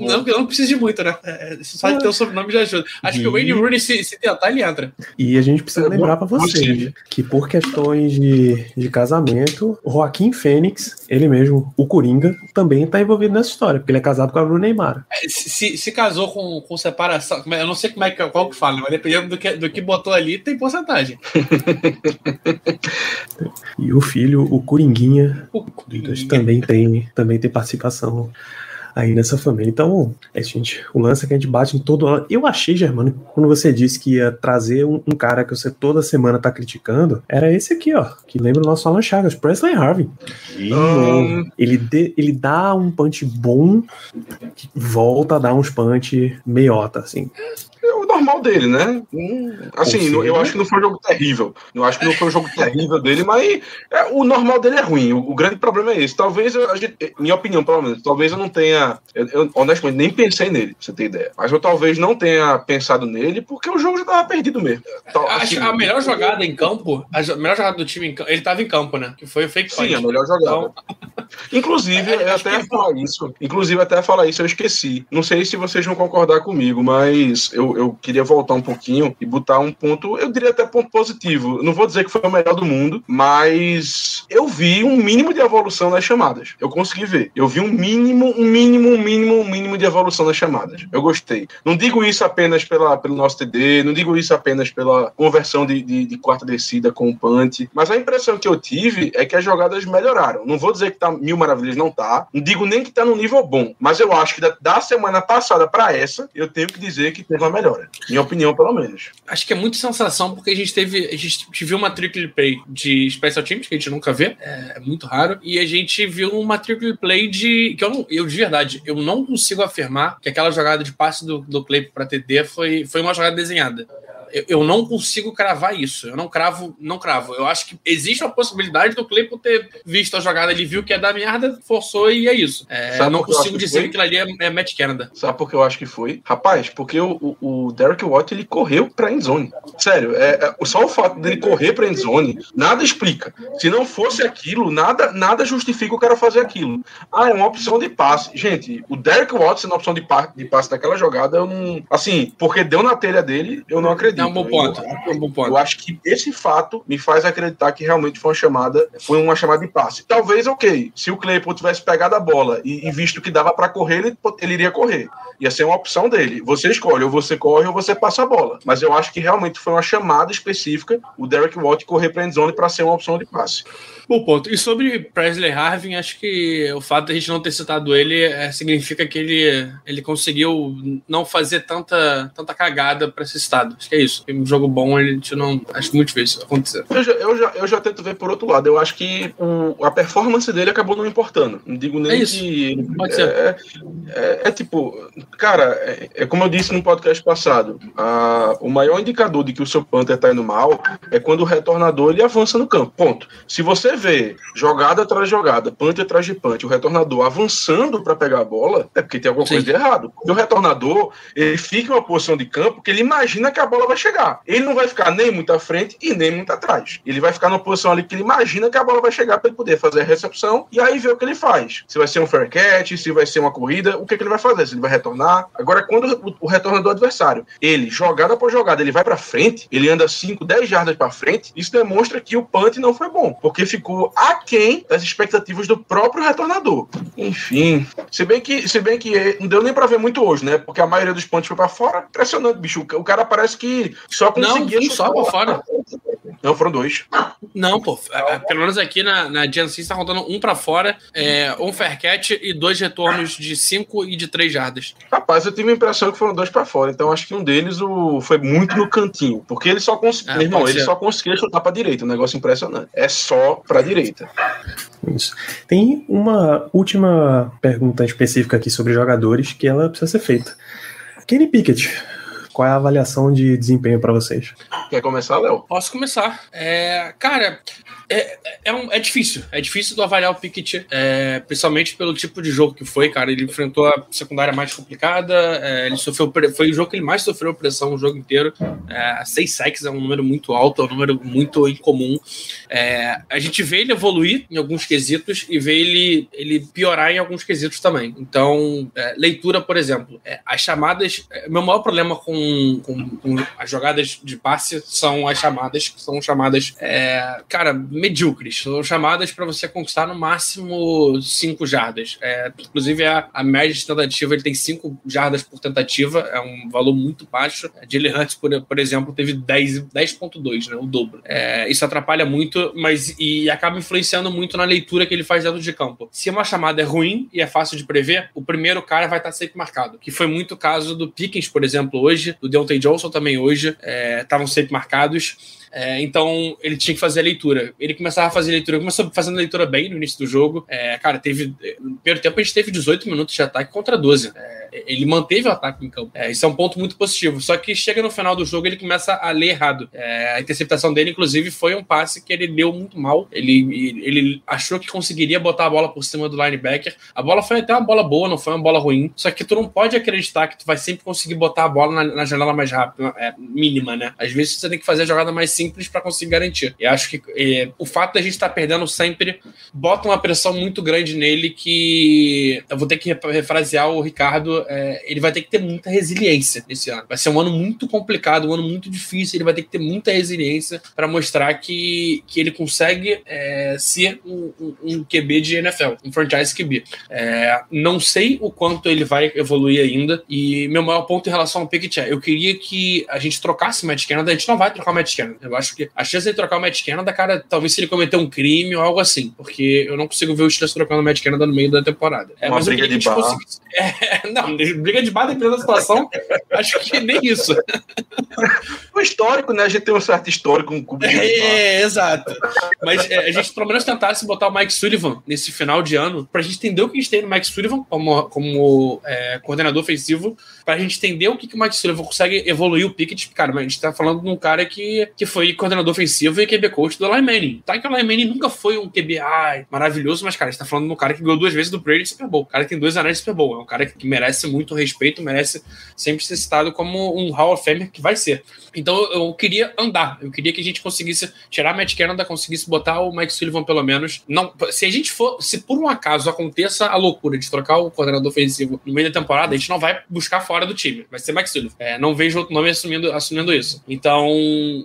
Não, não precisa de muito, né? É, Só de ter o sobrenome já ajuda. Acho que o Wayne Rooney, se, se tentar, ele entra. E a gente precisa É, lembrar pra vocês que por questões de, de casamento, o Joaquim Fênix, ele mesmo, o Coringa, também tá envolvido nessa história, porque ele é casado com a Bruna Neymar. É, Se, se, se casou com, com separação, eu não sei como é que, qual que fala, mas dependendo do que, do que botou ali, tem porcentagem. E o filho, o Coringuinha, O- também tem, também tem participação aí nessa família. Então, é, gente, o lance é que a gente bate em todo ano. Eu achei, Germano, quando você disse que ia trazer um, um cara que você toda semana tá criticando, era esse aqui, ó, que lembra o nosso Alan Chagas, Presley Harvey. De. Ele, dê- ele dá um punch bom, que volta a dar uns punch meiota, assim. É o normal dele, né? Hum, Assim, eu acho que não foi um jogo terrível. Eu acho que não foi um jogo terrível dele, mas é, o normal dele é ruim. O, o grande problema é esse. Talvez, eu- a gente- minha opinião, pelo menos, talvez eu não tenha. Eu, eu, honestamente nem pensei nele, pra você ter ideia. Mas eu talvez não tenha pensado nele porque o jogo já tava perdido mesmo. Tal- assim, a melhor jogada em campo, a melhor jogada do time em campo, ele tava em campo, né? Que foi o fake Sim, punch. a melhor jogada. Inclusive, É, até que- falar isso. Inclusive, até falar isso, eu esqueci. Não sei se vocês vão concordar comigo, mas eu, eu queria voltar um pouquinho e botar um ponto, eu diria até ponto positivo. Não vou dizer que foi o melhor do mundo, mas eu vi um mínimo de evolução nas chamadas. Eu consegui ver. Eu vi um mínimo, um mínimo, um mínimo, um mínimo de evolução nas chamadas. Eu gostei. Não digo isso apenas pela, pelo nosso TD, não digo isso apenas pela conversão de, de, de quarta descida com o punt, mas a impressão que eu tive é que as jogadas melhoraram. Não vou dizer que tá mil maravilhas, não tá. Não digo nem que tá num nível bom, mas eu acho que da, da semana passada para essa, eu tenho que dizer que teve uma melhora. Minha opinião, pelo menos. Acho que é muito sensação, porque a gente teve. A gente viu uma triple play de Special Teams, que a gente nunca vê, é, é muito raro. E a gente viu uma triple play de. que eu, não- eu de verdade, eu não consigo afirmar que aquela jogada de passe do, do Clay pra TD foi, foi uma jogada desenhada. Eu, eu não consigo cravar isso. Eu não cravo, não cravo. Eu acho que existe uma possibilidade do Claypool ter visto a jogada, ele viu que ia dar merda, forçou e é isso. É, eu não que eu consigo que dizer que aquilo ali é, é Matt Canada. Sabe por que eu acho que foi? Rapaz, porque o, o, Derek Watt ele correu pra endzone. Sério, é, é, só o fato dele correr pra endzone, nada explica. Se não fosse aquilo, nada, nada justifica o cara fazer aquilo. Ah, é uma opção de passe. Gente, o Derek Watt sendo uma opção de, pa de passe naquela jogada, eu não. Assim, porque deu na telha dele, eu não acredito. É um bom ponto. É um bom ponto. Eu acho que esse fato me faz acreditar que realmente foi uma chamada, foi uma chamada de passe. Talvez, ok, se o Claypool tivesse pegado a bola e, e visto que dava para correr, ele, ele iria correr. Ia ser uma opção dele. Você escolhe, ou você corre ou você passa a bola. Mas eu acho que realmente foi uma chamada específica o Derek Watt correr para endzone para ser uma opção de passe. Bom ponto. E sobre Presley Harvin, acho que o fato de a gente não ter citado ele é, significa que ele, ele conseguiu não fazer tanta, tanta cagada para esse estado. Acho que é isso. Um jogo bom, a gente não. Acho muito difícil acontecer. Eu já, eu, já, eu já tento ver por outro lado. Eu acho que o, a performance dele acabou não importando. Não digo nem É isso. que. Pode ser. É, é- é tipo, cara, é, é como eu disse no podcast passado: a- o maior indicador de que o seu Panther tá indo mal é quando o retornador ele avança no campo. Ponto. Se você vê jogada atrás de jogada, punch atrás de punch, o retornador avançando para pegar a bola, é porque tem alguma Sim. coisa de errado. Porque o retornador, ele fica em uma posição de campo que ele imagina que a bola vai chegar. Ele não vai ficar nem muito à frente e nem muito atrás. Ele vai ficar numa posição ali que ele imagina que a bola vai chegar para ele poder fazer a recepção e aí ver o que ele faz. Se vai ser um fair catch, se vai ser uma corrida, o que, que ele vai fazer? Se ele vai retornar. Agora, quando o, o retornador adversário, ele, jogada por jogada, ele vai para frente, ele anda 5, 10 jardas para frente, isso demonstra que o punt não foi bom, porque ficou aquém das expectativas do próprio retornador. Enfim, se bem que, se bem que eh, não deu nem para ver muito hoje, né? Porque a maioria dos pontos foi para fora. Impressionante, bicho. O cara parece que só Não, conseguia um só pra fora. Não, foram dois. Não, pô. é, é, Pelo menos aqui na, na GNC está contando um para fora, é, um fair catch e dois retornos de 5 e de 3 jardas. Rapaz, eu tive a impressão que foram dois para fora, então acho que um deles o... foi muito no cantinho, porque ele só conseguia, Ah, meu irmão, ele ser. só conseguia chutar para direita, um negócio impressionante. É só para direita. Isso. Tem uma última pergunta específica aqui sobre jogadores que ela precisa ser feita. Kenny Pickett, qual é a avaliação de desempenho para vocês? Quer começar, Léo? Posso começar. É, cara, é, é, um, é difícil. É difícil de avaliar o Pickett, é, principalmente pelo tipo de jogo que foi, cara. Ele enfrentou a secundária mais complicada, é, ele sofreu. Foi o jogo que ele mais sofreu pressão o jogo inteiro. É, seis sacks é um número muito alto, é um número muito incomum. É, a gente vê ele evoluir em alguns quesitos e vê ele, ele piorar em alguns quesitos também. Então, é, leitura, por exemplo, é, as chamadas. É, meu maior problema com, com, com, as jogadas de passe são as chamadas, que são chamadas, cara, medíocres. São chamadas para você conquistar no máximo 5 jardas. É, inclusive, a, a média de tentativa ele tem 5 jardas por tentativa, é um valor muito baixo. A Jalen Hurts, por, por exemplo, teve 10,2, 10 né, o dobro. É, isso atrapalha muito, mas e acaba influenciando muito na leitura que ele faz dentro de campo. Se uma chamada é ruim e é fácil de prever, o primeiro cara vai estar sempre marcado, que foi muito o caso do Pickens, por exemplo, hoje, do Deontay Johnson também hoje, estavam é, sempre marcados. É, então ele tinha que fazer a leitura. Ele começava a fazer a leitura, começou fazendo a leitura bem no início do jogo. É, cara, teve. No primeiro tempo a gente teve 18 minutos de ataque contra 12. É, ele manteve o ataque em campo. É, isso é um ponto muito positivo. Só que chega no final do jogo ele começa a ler errado. É, a interceptação dele, inclusive, foi um passe que ele deu muito mal. Ele, ele achou que conseguiria botar a bola por cima do linebacker. A bola foi até uma bola boa, não foi uma bola ruim. Só que tu não pode acreditar que tu vai sempre conseguir botar a bola na, na janela mais rápida, é, mínima, né? Às vezes você tem que fazer a jogada mais simples para conseguir garantir. E acho que é, o fato da gente estar tá perdendo sempre bota uma pressão muito grande nele que eu vou ter que refrasear o Ricardo. É, ele vai ter que ter muita resiliência nesse ano. Vai ser um ano muito complicado, um ano muito difícil. Ele vai ter que ter muita resiliência para mostrar que, que ele consegue é, ser um, um, um, QB de NFL, um franchise QB. É, não sei o quanto ele vai evoluir ainda. E meu maior ponto em relação ao Pickett é: eu queria que a gente trocasse o Matt Canada. A gente não vai trocar o Matt Canada. Eu acho que a chance de trocar o Matt Canada, cara, talvez se ele cometer um crime ou algo assim, porque eu não consigo ver o Steelers trocando o Matt Canada no meio da temporada. É, Uma briga de bar. É, não, briga de bar dependendo da situação, acho que nem isso. o histórico, né? A gente tem um certo histórico com um É, exato. Mas é, a gente pelo menos tentasse botar o Mike Sullivan nesse final de ano, pra gente entender o que a gente tem no Mike Sullivan como, como é, coordenador ofensivo, pra gente entender o que, que o Mike Sullivan consegue evoluir o Pickett. Cara, mas a gente tá falando de um cara que, que foi coordenador ofensivo e QB coach do Eli Manning. Tá que o Eli Manning nunca foi um QB ai, maravilhoso, mas, cara, a gente tá falando de um cara que ganhou duas vezes do Brady Super Bowl. O cara que tem dois anéis de Super Bowl. É um cara que merece muito respeito, merece sempre ser citado como um Hall of Famer que vai ser. Então eu queria andar. Eu queria que a gente conseguisse tirar Matt Canada, conseguisse botar o Mike Sullivan pelo menos. Não, se a gente for, se por um acaso aconteça a loucura de trocar o coordenador ofensivo no meio da temporada, a gente não vai buscar fora do time. Vai ser Mike Sullivan. É, não vejo outro nome assumindo, assumindo isso. Então,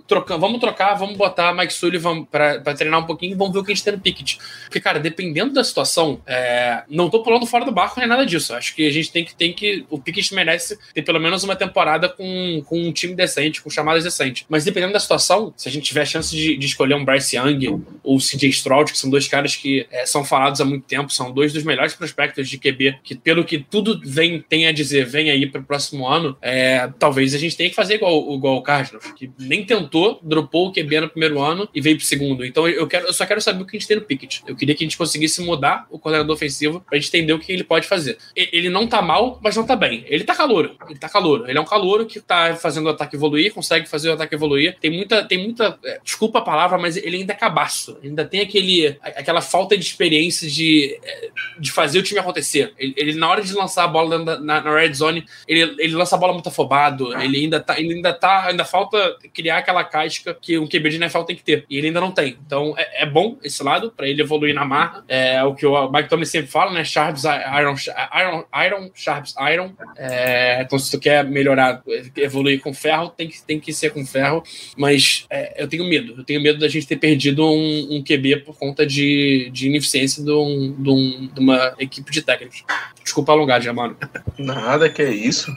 troca, vamos trocar, vamos botar Mike Sullivan para treinar um pouquinho e vamos ver o que a gente tem no Pickett. Porque, cara, dependendo da situação, é, não tô pulando fora do barco nem nada disso. Acho que a gente tem que, tem que. O Pickett merece ter pelo menos uma temporada com, com um time decente, com chamadas decentes. Mas dependendo da situação, se a gente tiver a chance de, de escolher um Bryce Young ou o CJ Stroud, que são dois caras que é, são falados há muito tempo, são dois dos melhores prospectos de QB, que pelo que tudo vem tem a dizer, vem aí para o próximo ano, é, talvez a gente tenha que fazer igual, igual o Cardinals, que nem tentou, dropou o QB no primeiro ano e veio pro segundo. Então eu, quero, eu só quero saber o que a gente tem no Pickett. Eu queria que a gente conseguisse mudar o coordenador ofensivo gente entender o que ele pode fazer. Ele não tá mal, mas não tá bem. Ele tá calouro. Ele tá calouro. Ele é um calouro que tá fazendo o ataque evoluir, consegue fazer o ataque evoluir. Tem muita. Tem muita é, desculpa a palavra, mas ele ainda é cabaço. Ainda tem aquele, aquela falta de experiência de, é, de fazer o time acontecer. Ele, ele na hora de lançar a bola na, na, na, red zone, ele, ele lança a bola muito afobado. Ele ainda tá. Ele ainda tá. Ainda falta criar aquela casca que um QB de NFL tem que ter. E ele ainda não tem. Então é, é bom esse lado, para ele evoluir na marra. É o que o Mike Tomlin sempre fala, né? Sharps, Iron, Iron, Iron Sharps, Iron. É, então, se tu quer melhorar, evoluir com ferro, tem que, tem que ser com ferro. Mas é, eu tenho medo. Eu tenho medo da gente ter perdido um, um QB por conta de, de ineficiência de, um, de, um, de uma equipe de técnicos. Desculpa alongar, Jamano. Nada que é isso.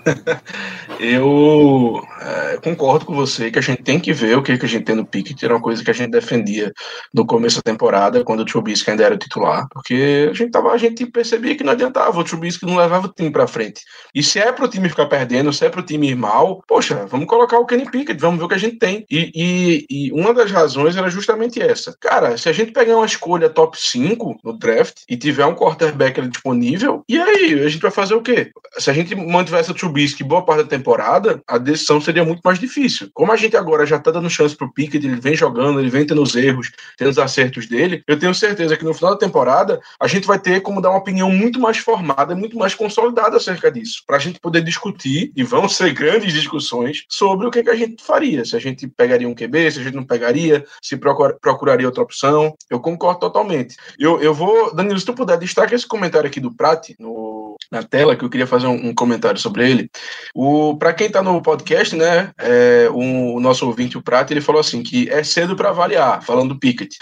eu é, concordo com você que a gente tem que ver o que, que a gente tem no Pickett. Era uma coisa que a gente defendia no começo da temporada, quando o Trubisky ainda era titular. Porque a gente, tava, a gente percebia que não adiantava, o Trubisky não levava o time para frente. E se é para o time ficar perdendo, se é para o time ir mal. Poxa, vamos colocar o Kenny Pickett, vamos ver o que a gente tem. E, e, e uma das razões era justamente essa. Cara, se a gente pegar uma escolha top 5 no draft e tiver um quarterback ali disponível, e aí? A gente vai fazer o quê? Se a gente mantivesse o Trubisky boa parte da temporada, a decisão seria muito mais difícil. Como a gente agora já tá dando chance pro Pickett, ele vem jogando, ele vem tendo os erros, tendo os acertos dele, eu tenho certeza que no final da temporada a gente vai ter como dar uma opinião muito mais formada, muito mais consolidada acerca disso, pra gente poder discutir, e vão ser grandes discussões, sobre o que, que a gente faria. Se a gente pegaria um QB, se a gente não pegaria, se procura, procuraria outra opção. Eu concordo totalmente. Eu, eu vou, Danilo, se tu puder, destaca esse comentário aqui do Prat no, na tela, que eu queria fazer um, um comentário sobre ele. O, para quem está no podcast, né, é, o, o, nosso ouvinte, o Prat, ele falou assim que é cedo para avaliar, falando do Pickett.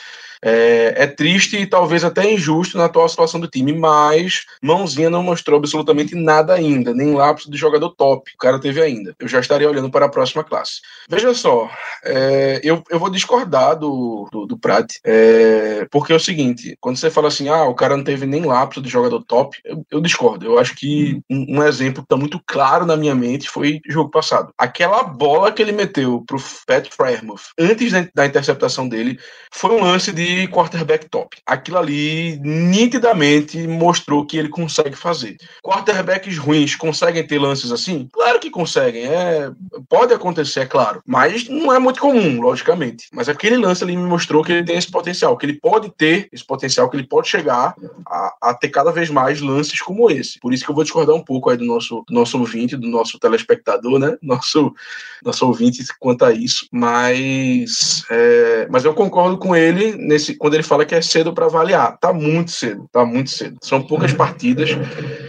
É, é, triste e talvez até injusto na atual situação do time, mas Mãozinha não mostrou absolutamente nada ainda, nem lápis de jogador top. O cara teve ainda. Eu já estaria olhando para a próxima classe. Veja só, é, eu, eu vou discordar do, do, do Prat, é, porque é o seguinte: quando você fala assim, ah, o cara não teve nem lápis de jogador top, eu, eu discordo. Eu acho que um, um exemplo que está muito claro na minha mente foi o jogo passado. Aquela bola que ele meteu pro Pat Frymouth antes da, da interceptação dele foi um lance de quarterback top. Aquilo ali nitidamente mostrou que ele consegue fazer. Quarterbacks ruins conseguem ter lances assim? Claro que conseguem. É, pode acontecer, é claro. Mas não é muito comum, logicamente. Mas aquele lance ali me mostrou que ele tem esse potencial, que ele pode ter esse potencial, que ele pode chegar a, a ter cada vez mais lances como esse. Por isso que eu vou discordar um pouco aí do nosso, do nosso ouvinte, do nosso telespectador, né? Nosso, nosso ouvinte quanto a isso. Mas, é, mas eu concordo com ele nesse, quando ele fala que é cedo para avaliar. Tá muito cedo, tá muito cedo. São poucas partidas.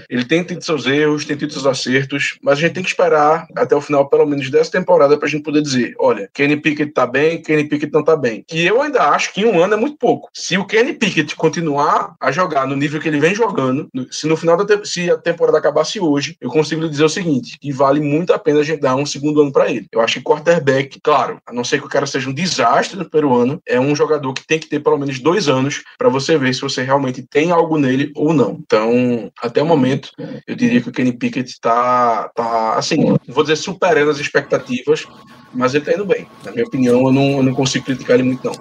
Ele tem tido seus erros, tem tido seus acertos, mas a gente tem que esperar até o final, pelo menos, dessa temporada para a gente poder dizer: olha, Kenny Pickett tá bem, Kenny Pickett não tá bem. E eu ainda acho que um ano é muito pouco. Se o Kenny Pickett continuar a jogar no nível que ele vem jogando, se no final da se a temporada acabasse hoje, eu consigo lhe dizer o seguinte: que vale muito a pena a gente dar um segundo ano para ele. Eu acho que quarterback, claro, a não ser que o cara seja um desastre no primeiro ano, é um jogador que tem que ter pelo menos dois anos para você ver se você realmente tem algo nele ou não. Então, até o momento, eu diria que o Kenny Pickett está, tá, assim, vou dizer, superando as expectativas, mas ele está indo bem. Na minha opinião, eu não, eu não consigo criticar ele muito, não.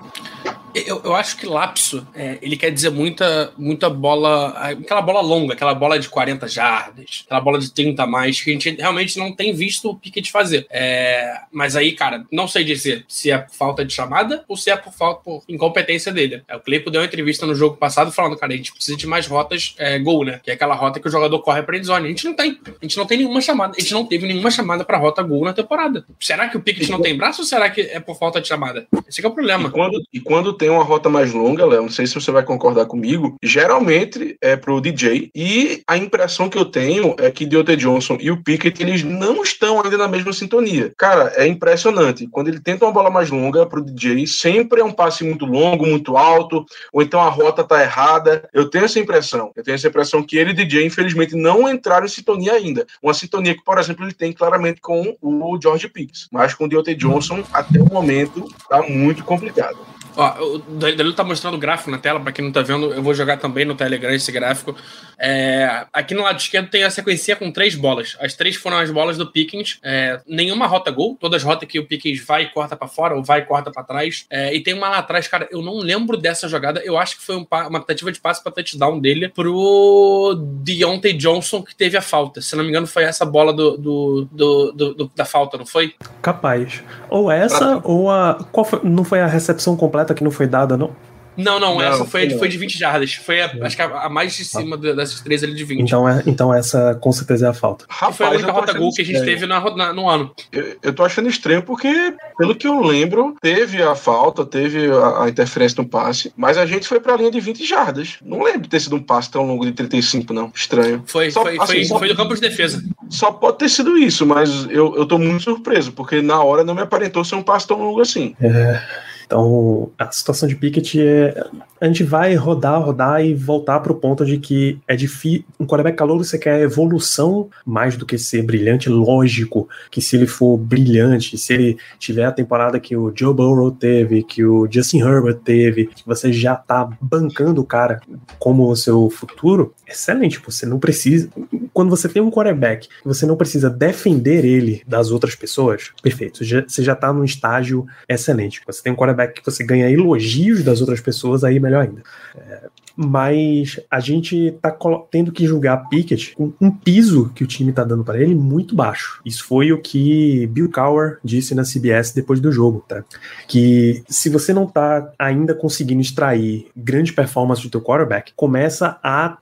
Eu, eu acho que lapso, é, ele quer dizer muita, muita bola, aquela bola longa, aquela bola de 40 jardas, aquela bola de 30 a mais, que a gente realmente não tem visto o Pickett fazer. É, mas aí, cara, não sei dizer se é por falta de chamada ou se é por falta por incompetência dele. É, o Cleipo deu uma entrevista no jogo passado falando, cara, a gente precisa de mais rotas é, gol, né? Que é aquela rota que o jogador corre pra endzone. A gente não tem. A gente não tem nenhuma chamada. A gente não teve nenhuma chamada pra rota gol na temporada. Será que o Pickett não tem braço ou será que é por falta de chamada? Esse é o problema. E quando, e quando tem tem uma rota mais longa, Léo, não sei se você vai concordar comigo, geralmente é pro DJ, e a impressão que eu tenho é que Deontay Johnson e o Pickett, eles não estão ainda na mesma sintonia. Cara, é impressionante. Quando ele tenta uma bola mais longa pro DJ, sempre é um passe muito longo, muito alto, ou então a rota tá errada. Eu tenho essa impressão. Eu tenho essa impressão que ele e DJ, infelizmente, não entraram em sintonia ainda. Uma sintonia que, por exemplo, ele tem claramente com o George Pickens. Mas com o Deontay Johnson, até o momento, tá muito complicado. Ó, o Danilo tá mostrando o gráfico na tela, para quem não tá vendo, eu vou jogar também no Telegram esse gráfico. É, aqui no lado esquerdo tem a sequência com três bolas. As três foram as bolas do Pickens. É, nenhuma rota gol, todas as rotas que o Pickens vai e corta para fora, ou vai e corta para trás. É, e tem uma lá atrás, cara, eu não lembro dessa jogada. Eu acho que foi um, uma tentativa de passe para touchdown dele pro Deontay Johnson, que teve a falta. Se não me engano, foi essa bola do, do, do, do da falta, não foi? Capaz. Ou essa, pra... ou a. Qual foi? Não foi a recepção completa que não foi dada, não? Não, não, não, essa foi, foi de 20 jardas. Foi, a, acho que a, a, mais de cima dessas três ali de 20. Então, é, então essa com certeza é a falta. Rapaz, foi a única rota gol que a gente teve na, na, no ano. Eu, eu tô achando estranho porque, pelo que eu lembro, teve a falta, teve a, a interferência no passe, mas a gente foi pra linha de 20 jardas. Não lembro de ter sido um passe tão longo de 35, não. Estranho. Foi, só, foi, assim, foi, só, foi do campo de defesa. Só pode ter sido isso, mas eu, eu tô muito surpreso, porque na hora não me aparentou ser um passe tão longo assim. É. Então, a situação de Pickett é. A gente vai rodar, rodar e voltar para o ponto de que é difícil. Um quarterback calor você quer evolução mais do que ser brilhante. Lógico que se ele for brilhante, se ele tiver a temporada que o Joe Burrow teve, que o Justin Herbert teve, que você já tá bancando o cara como o seu futuro, excelente. Você não precisa. Quando você tem um quarterback, você não precisa defender ele das outras pessoas, perfeito. Você já tá num estágio excelente. Você tem um quarterback que você ganha elogios das outras pessoas, aí melhor ainda. É, mas a gente tá tendo que julgar Pickett com um piso que o time tá dando para ele muito baixo. Isso foi o que Bill Cowher disse na CBS depois do jogo, tá? Que se você não tá ainda conseguindo extrair grande performance do teu quarterback, começa a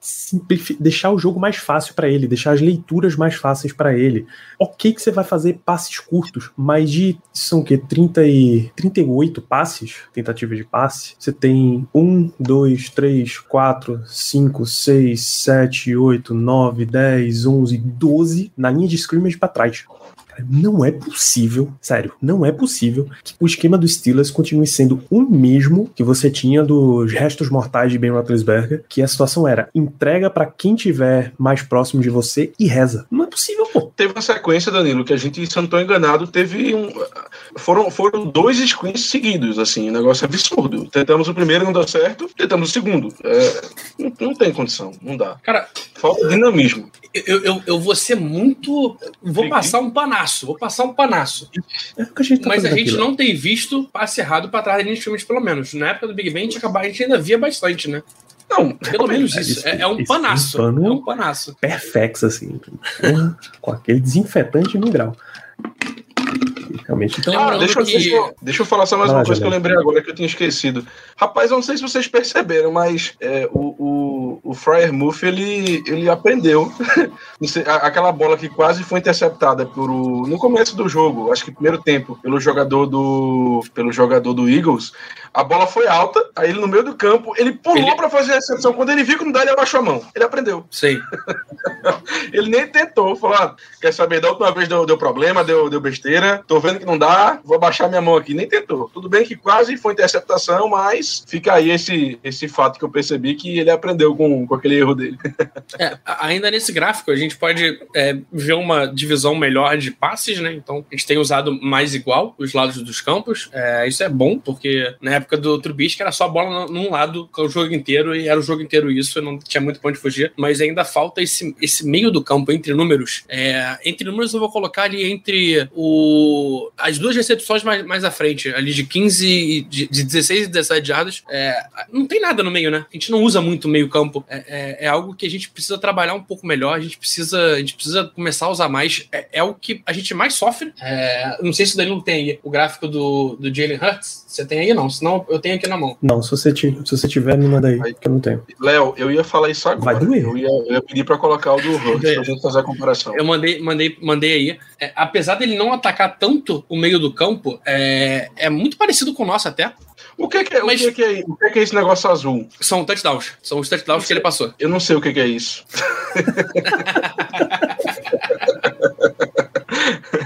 deixar o jogo mais fácil para ele, deixar as leituras mais fáceis para ele. Ok que você vai fazer passes curtos, mas de são que 30 e 38 passes, tentativas de passe. Você tem um, dois, três, 4, 5, 6, 7, 8, 9, 10, 11, 12 na linha de scrimmage para trás. Não é possível, sério, não é possível que o esquema dos Steelers continue sendo o mesmo que você tinha dos restos mortais de Ben Roethlisberger, que a situação era entrega para quem tiver mais próximo de você e reza. Não é possível, pô. Teve uma sequência, Danilo, que a gente, se não estou enganado, teve um. Foram, foram dois screens seguidos, assim, um negócio absurdo. Tentamos o primeiro, não deu certo, tentamos o segundo. É, não, não tem condição, não dá. Cara, falta dinamismo. Eu, eu, eu vou ser muito. Vou passar um panaço, vou passar um panaço. É a tá Mas a gente aqui, não tem visto passe errado para trás da linha de filmes, pelo menos. Na época do Big Ben, a gente, a gente ainda via bastante, né? Não, pelo menos isso. É, é, um panaço. é um panaço. Perfex, assim. com aquele desinfetante no grau. Realmente. Então, ah, deixa, que... deixa, eu, deixa, eu falar só mais ah, uma coisa que eu lembrei agora que eu tinha esquecido. Rapaz, eu não sei se vocês perceberam, mas é, o, o, o Fryer Muff, ele, ele aprendeu. sei, aquela bola que quase foi interceptada por o, no começo do jogo, acho que primeiro tempo, pelo jogador do, pelo jogador do Eagles. A bola foi alta, aí ele no meio do campo, ele pulou ele... para fazer a recepção. Quando ele viu que não dá, ele abaixou a mão. Ele aprendeu. Sim. ele nem tentou. Falou: ah, quer saber, da última vez deu, deu problema, deu, deu besteira. Tô vendo que não dá, vou abaixar minha mão aqui. Nem tentou. Tudo bem que quase foi interceptação, mas fica aí esse, esse fato que eu percebi que ele aprendeu com, com aquele erro dele. é, ainda nesse gráfico, a gente pode é, ver uma divisão melhor de passes, né? Então, a gente tem usado mais igual os lados dos campos. É, isso é bom, porque na época do Trubisky era só bola num lado o jogo inteiro, e era o jogo inteiro isso, não tinha muito ponto de fugir. Mas ainda falta esse, esse meio do campo entre números. É, entre números, eu vou colocar ali entre o, as duas recepções mais, mais à frente, ali de 15, de, de 16 e 17 jardas. É, não tem nada no meio, né? A gente não usa muito meio campo. É, é, é, algo que a gente precisa trabalhar um pouco melhor, a gente precisa, a gente precisa começar a usar mais. É, é o que a gente mais sofre. É, não sei se o Danilo tem aí o gráfico do, do Jalen Hurts. Você tem aí, não? Senão eu tenho aqui na mão. Não, se você, se você tiver, me manda aí, aí, que eu não tenho. Léo, eu ia falar isso agora. Vai doer. Eu ia, eu ia pedir pra colocar o do Hurts pra gente fazer a comparação. Eu mandei, mandei, mandei aí. É, apesar dele não atacar tanto o meio do campo, é, é muito parecido com o nosso até. O que, que é, Mas, o que, que é, o que, que, é esse negócio azul? São touchdowns. São os touchdowns que ele passou. Eu não sei o que, que é isso.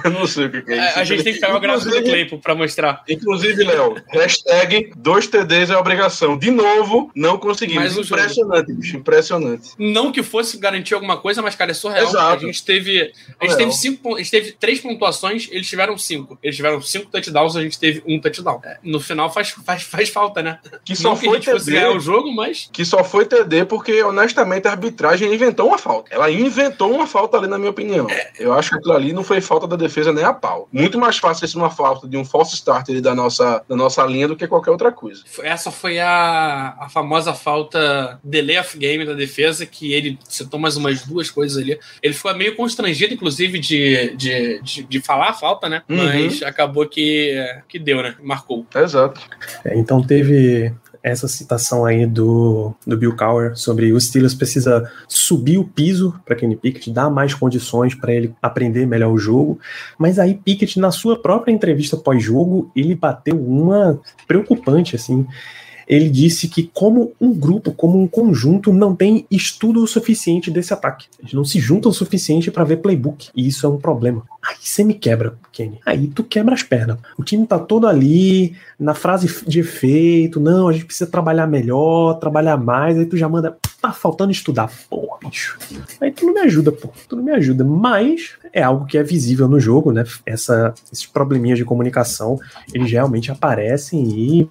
Eu não sei o que, é isso. A, gente tem que pegar o gráfico do Claypool pra mostrar. Inclusive, Léo, hashtag dois TDs é obrigação. De novo, não conseguimos. impressionante, bicho, impressionante. Não que fosse garantir alguma coisa, mas, cara, é surreal. Exato. A gente teve. A gente teve cinco. A gente teve três pontuações, eles tiveram cinco. Eles tiveram cinco touchdowns, a gente teve um touchdown. É, no final faz, faz, faz falta, né? Que só não foi que a gente TD, fosse ganhar o jogo, mas. Que só foi TD porque, honestamente, a arbitragem inventou uma falta. Ela inventou uma falta ali, na minha opinião. É. Eu acho que aquilo ali não foi falta da defesa nem a pau. Muito mais fácil isso uma falta de um false starter da nossa, da nossa linha do que qualquer outra coisa. Essa foi a, a famosa falta delay of game da defesa, que ele citou mais umas duas coisas ali. Ele ficou meio constrangido, inclusive, de, de, de, de falar a falta, né? Uhum. Mas acabou que, que deu, né? Marcou. Exato. É, então teve essa citação aí do, do Bill Cowher sobre o Steelers precisa subir o piso para Kenny Pickett, dar mais condições para ele aprender melhor o jogo. Mas aí Pickett, na sua própria entrevista pós-jogo, ele bateu uma preocupante, assim. Ele disse que, como um grupo, como um conjunto, não tem estudo o suficiente desse ataque. Eles não se juntam o suficiente para ver playbook. E isso é um problema. Aí você me quebra, Kenny. Aí tu quebra as pernas. O time tá todo ali, na frase de efeito. Não, a gente precisa trabalhar melhor, trabalhar mais. Aí tu já manda. Tá faltando estudar. Porra, bicho. Aí tu não me ajuda, pô. Tu não me ajuda. Mas é algo que é visível no jogo, né? Essa, esses probleminhas de comunicação, eles realmente aparecem e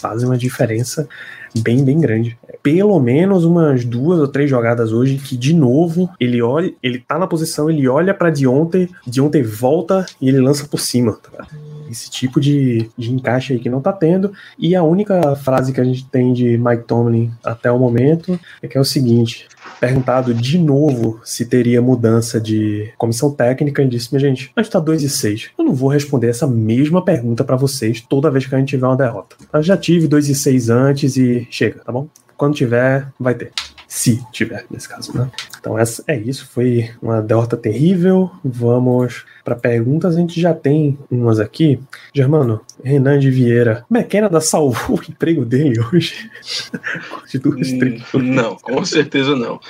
fazem uma diferença bem, bem grande. Pelo menos umas duas ou três jogadas hoje que, de novo, ele olha, ele tá na posição, ele olha para de ontem, de ontem volta e ele lança por cima. Tá? Esse tipo de, de encaixe aí que não tá tendo. E a única frase que a gente tem de Mike Tomlin até o momento é que é o seguinte: perguntado de novo se teria mudança de comissão técnica, ele disse: Minha gente, a gente tá 2 e 6. Eu não vou responder essa mesma pergunta para vocês toda vez que a gente tiver uma derrota. Eu já tive 2 e 6 antes e chega, tá bom? Quando tiver, vai ter. Se tiver, nesse caso, né? Então, essa, é isso. Foi uma derrota terrível. Vamos para perguntas. A gente já tem umas aqui. Germano, Renan de Vieira. McKenna salvou o emprego dele hoje? de duas, três. Não, com certeza não.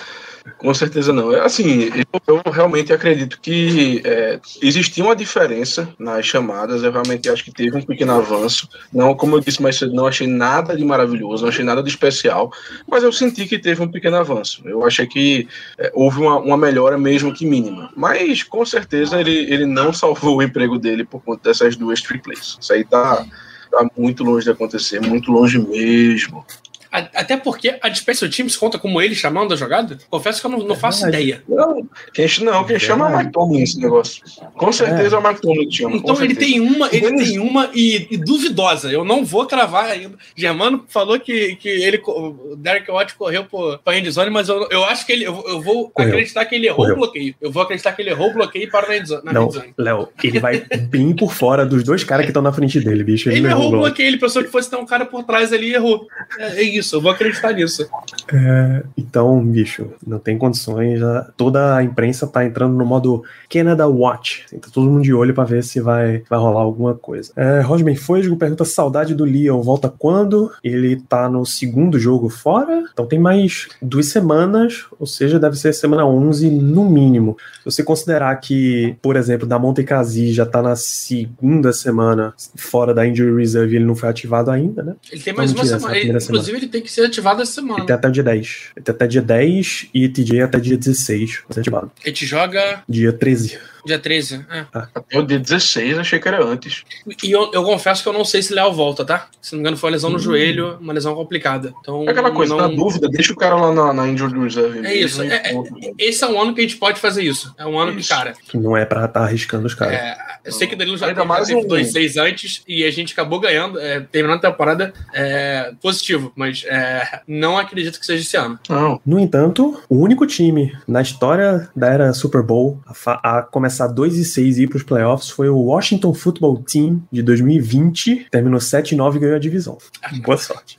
Com certeza não. Assim, eu, eu realmente acredito que é, existia uma diferença nas chamadas. Eu realmente acho que teve um pequeno avanço. Não, como eu disse mais cedo, não achei nada de maravilhoso, não achei nada de especial, mas eu senti que teve um pequeno avanço. Eu achei que é, houve uma, uma, melhora, mesmo que mínima. Mas com certeza ele, ele não salvou o emprego dele por conta dessas duas triples. Isso aí tá, tá muito longe de acontecer, muito longe mesmo. Até porque a Special Teams conta como ele chamando a jogada? Confesso que eu não, não faço é ideia. Não, quem, não, quem chama é o Mike Tomlin esse negócio. Com certeza é, o Mike Tomlin que chama. Então ele tem uma, ele tem uma e, e, duvidosa. Eu não vou cravar ainda. Germano falou que, que ele, o Derek Watt correu para a endzone, mas eu, eu acho que ele, eu, eu vou correu. acreditar que ele errou correu. o bloqueio. Eu vou acreditar que ele errou o bloqueio para a endzone. Não, Léo, ele vai bem por fora dos dois caras que estão na frente dele, bicho. Ele, ele errou o bloqueio, ele pensou que fosse ter um cara por trás ali e errou. É, é isso, eu vou acreditar nisso. É, então, bicho, não tem condições. Já, toda a imprensa tá entrando no modo Canada Watch. Tá todo mundo de olho para ver se vai, vai rolar alguma coisa. É, Rodman Fosgo pergunta: saudade do Leon volta quando? Ele tá no segundo jogo fora, então tem mais duas semanas, ou seja, deve ser semana 11 no mínimo. Se você considerar que, por exemplo, da Monte Kazi já tá na segunda semana fora da Injury Reserve e ele não foi ativado ainda, né? Ele tem mais uma semana. Ele, inclusive, semana. ele tem que ser ativado essa semana. Ele tem até dia 10. Ele tem até dia 10 e TJ até dia 16 vai ser ativado. Ele te joga. Dia 13. Dia 13, é. Ah. Até o dia 16, achei que era antes. E eu, eu confesso que eu não sei se Léo volta, tá? Se não me engano, foi uma lesão no hum. joelho, uma lesão complicada. Então, é aquela coisa, não... na dúvida, deixa o cara lá na, na Injured Reserve. É isso. É, é, esse é um ano que a gente pode fazer isso. É um ano isso. que, cara. Que não é pra estar tá arriscando os caras. É, eu sei que o Danilo já Ainda mais um... dois seis antes e a gente acabou ganhando, é, terminando a temporada é, positivo, mas é, não acredito que seja esse ano. Não. No entanto, o único time na história da era Super Bowl a, a começar 2 e 6 e ir para os playoffs foi o Washington Football Team de 2020, terminou 7 e 9 e ganhou a divisão. Boa sorte.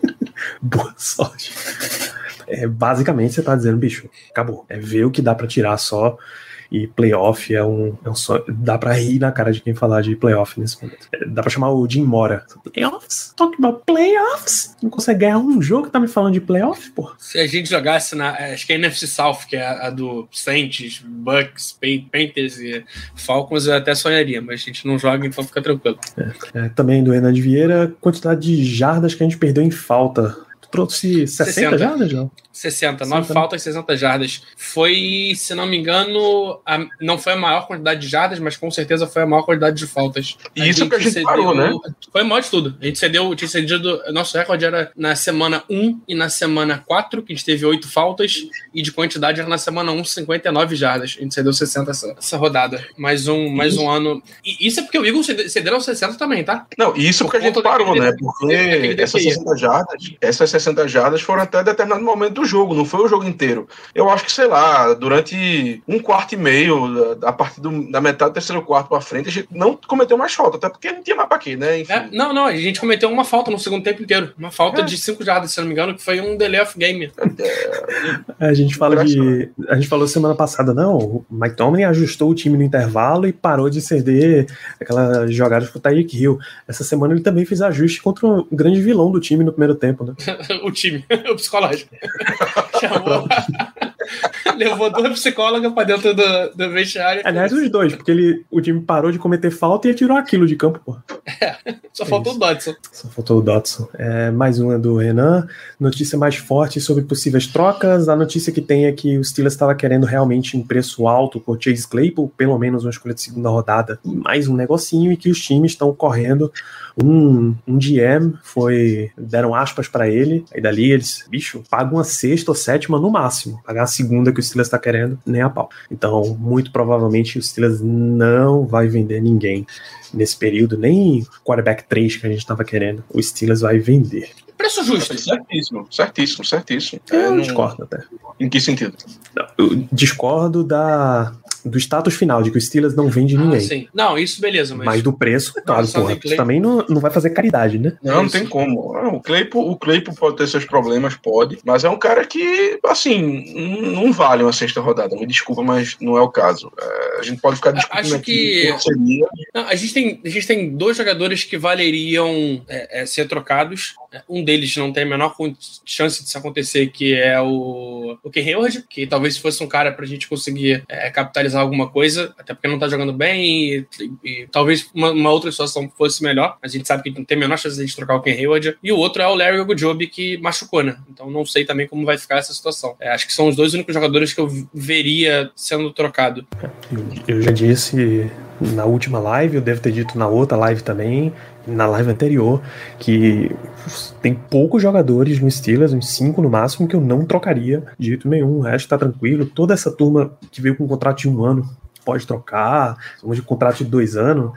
Boa sorte. É, basicamente, você tá dizendo, bicho, acabou. É ver o que dá para tirar só e playoff é um, é um só, dá pra rir na cara de quem falar de playoff nesse momento. É, dá pra chamar o Jim Mora. Playoffs? Talk about playoffs? Não consegue ganhar um jogo que tá me falando de playoff, pô? Se a gente jogasse na. É, acho que é a NFC South, que é a, a do Saints, Bucks, Panthers e Falcons, eu até sonharia, mas a gente não joga, então fica tranquilo. É, é, também do Renan de Vieira, quantidade de jardas que a gente perdeu em falta. Trouxe 60, 60. jardas, João? 60, 9 faltas, 60 jardas. Foi, se não me engano, a, não foi a maior quantidade de jardas, mas com certeza foi a maior quantidade de faltas. E isso que a gente cedeu, parou, né? Foi o maior de tudo. A gente cedeu, tinha cedido. Nosso recorde era na semana 1 e na semana 4, que a gente teve 8 faltas, e de quantidade era na semana 1, 59 jardas. A gente cedeu 60 essa, essa rodada. Mais um, mais um ano. E isso é porque o Eagles cederam 60 também, tá? Não, isso Por porque a gente parou, né? Porque essas 60 jardas, essas 60 jardas foram até determinado momento do jogo, não foi o jogo inteiro. Eu acho que, sei lá, durante um quarto e meio, a partir do, da metade do terceiro quarto para frente, a gente não cometeu mais falta, até porque não tinha mais pra quê, né? É, não, não, a gente cometeu uma falta no segundo tempo inteiro. Uma falta é. de 5 jardas, se não me engano, que foi um delay of game. É, a gente fala de. A gente falou semana passada, não, o Mike Tomlin ajustou o time no intervalo e parou de ceder aquela jogada pro Tyreek Hill. Essa semana ele também fez ajuste contra um grande vilão do time no primeiro tempo, né? o time, o psicológico. Chamou. Levou duas psicólogas pra dentro do, do vestiário. Aliás, os dois, porque ele, o time parou de cometer falta e tirou aquilo de campo, pô. É, só é faltou isso. o Dodson. Só faltou o Dodson. É, mais uma do Renan. Notícia mais forte sobre possíveis trocas. A notícia que tem é que o Steelers estava querendo realmente um preço alto por Chase Claypool, pelo menos uma escolha de segunda rodada, e mais um negocinho, e que os times estão correndo um, um GM foi. deram aspas para ele, aí dali eles, bicho, pagam uma sexta ou sétima no máximo. Pagar a segunda que o Steelers tá querendo, nem a pau. Então, muito provavelmente o Steelers não vai vender ninguém nesse período, nem quarterback 3 que a gente estava querendo. O Steelers vai vender. Preço justo. Certíssimo, certíssimo, certíssimo. Eu é, não... discordo até. Em que sentido? Eu discordo da, do status final, de que o Steelers não vende ah, ninguém. Sim. Não, isso beleza, mas. Mas do preço, claro, porra, também não, não vai fazer caridade, né? Não, não tem como. o Claypool, o Claypool pode ter seus problemas, pode, mas é um cara que, assim, não vale uma sexta rodada. Me desculpa, mas não é o caso. É, a gente pode ficar discutindo Acho que. Não, a, gente tem, a gente tem dois jogadores que valeriam é, é, ser trocados. Um deles não tem a menor chance de isso acontecer, que é o, o Ken Hayward, que talvez fosse um cara pra gente conseguir é, capitalizar alguma coisa, até porque não tá jogando bem e, e, e talvez uma, uma, outra situação fosse melhor. A gente sabe que não tem a menor chance de trocar o Ken Hayward. E o outro é o Larry Ogujobi, que machucou, né? Então não sei também como vai ficar essa situação. É, acho que são os dois únicos jogadores que eu veria sendo trocado. Eu já disse na última live, eu devo ter dito na outra live também, na live anterior, que tem poucos jogadores no Steelers, uns cinco no máximo, que eu não trocaria de jeito nenhum. O resto tá tranquilo. Toda essa turma que veio com um contrato de um ano pode trocar, um de contrato de dois anos.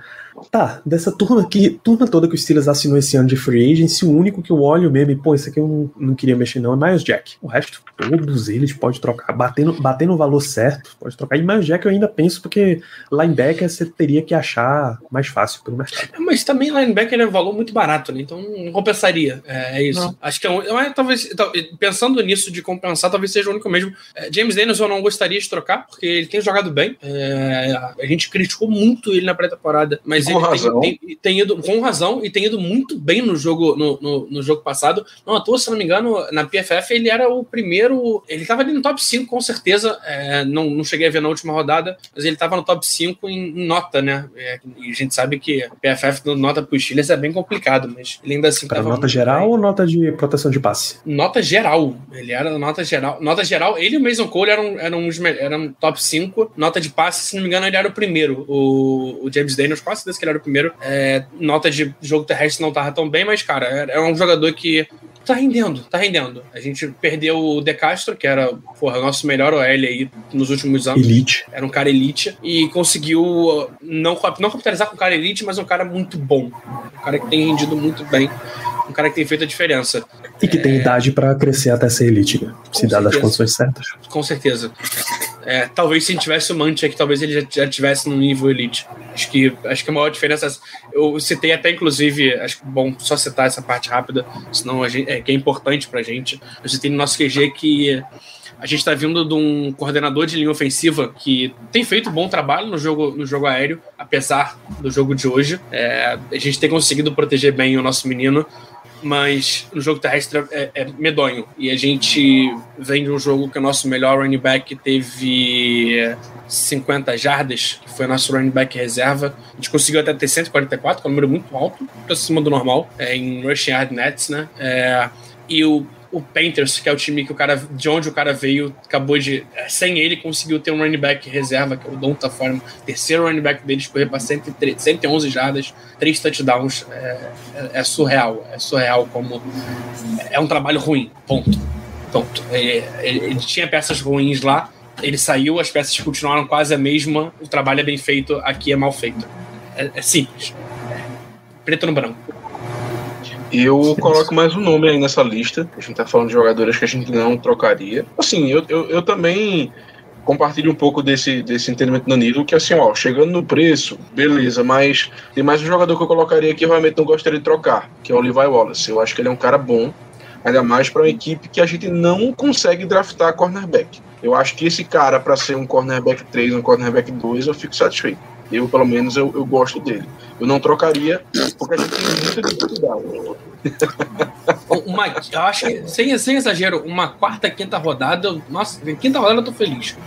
Tá, dessa turma aqui, turma toda que o Steelers assinou esse ano de free agency, o único que eu olho mesmo e, pô, esse aqui eu não, não queria mexer não, é Miles Jack. O resto, todos eles pode trocar, batendo, batendo o valor certo, pode trocar. E Miles Jack eu ainda penso porque linebacker você teria que achar mais fácil pelo mercado. É, mas também linebacker é um valor muito barato, né? Então não compensaria. É, é isso. Não. Acho que é, um, é talvez, pensando nisso de compensar, talvez seja o único mesmo. É, James Daniels eu não gostaria de trocar, porque ele tem jogado bem. É, a gente criticou muito ele na pré-temporada, mas com razão. Tem, tem, tem, ido com razão e tem ido muito bem no jogo no, no, no, jogo passado. Não à toa, se não me engano, na PFF ele era o primeiro. Ele estava ali no top 5, com certeza. É, não, não cheguei a ver na última rodada, mas ele estava no top 5 em, em nota, né? É, e a gente sabe que a PFF dando nota para os Steelers é bem complicado, mas ele ainda assim. Para nota geral bem. ou nota de proteção de passe? Nota geral. Ele era nota geral. Nota geral, ele e o Mason Cole eram, eram, eram top 5. Nota de passe, se não me engano, ele era o primeiro. O, o James Daniels, quase que ele era o primeiro. É, nota de jogo terrestre não tava tão bem, mas, cara, é, é um jogador que tá rendendo, tá rendendo. A gente perdeu o De Castro, que era, porra, nosso melhor OL aí nos últimos anos. Elite. Era um cara elite. E conseguiu não, não capitalizar com um cara elite, mas um cara muito bom. Um cara que tem rendido muito bem. Um cara que tem feito a diferença. E que é... tem idade para crescer até ser elite, né? se dar as condições certas. Com certeza. É, talvez se a gente tivesse o Mantia, que talvez ele já, já tivesse no nível elite. Acho que, acho que a maior diferença. É eu citei até, inclusive, acho que bom só citar essa parte rápida, senão a gente, é, que é importante pra gente. Eu citei no nosso QG que a gente está vindo de um coordenador de linha ofensiva que tem feito bom trabalho no jogo, no jogo aéreo, apesar do jogo de hoje. É, a gente tem conseguido proteger bem o nosso menino mas no jogo terrestre é, é, medonho. E a gente vem de um jogo que o nosso melhor running back teve 50 jardas, que foi nosso running back reserva. A gente conseguiu até ter 144, que é um número muito alto, para cima do normal, é, em rushing yard nets, né? É, e o o Panthers, que é o time que o cara, de onde o cara veio, acabou de. É, sem ele, conseguiu ter um running back reserva, que é o Donta Forma, terceiro running back deles, correr para 111 jardas, três touchdowns. É, é, é, surreal. É surreal como. É um trabalho ruim. Ponto. Ponto. Ele, ele, ele tinha peças ruins lá, ele saiu, as peças continuaram quase a mesma, o trabalho é bem feito, aqui é mal feito. É, é simples. preto no branco. Eu coloco mais um nome aí nessa lista. A gente tá falando de jogadores que a gente não trocaria. Assim, eu, eu, eu também compartilho um pouco desse, desse entendimento do Danilo, que assim, ó, chegando no preço, beleza, mas tem mais um jogador que eu colocaria que eu realmente não gostaria de trocar, que é o Levi Wallace. Eu acho que ele é um cara bom, ainda mais para uma equipe que a gente não consegue draftar cornerback. Eu acho que esse cara, para ser um cornerback 3, um cornerback 2, eu fico satisfeito. Eu, pelo menos, eu, eu gosto dele. Eu não trocaria, porque a gente tem muita dificuldade. uma, eu acho que, sem, sem exagero, uma quarta, quinta rodada, nossa, quinta rodada eu tô feliz.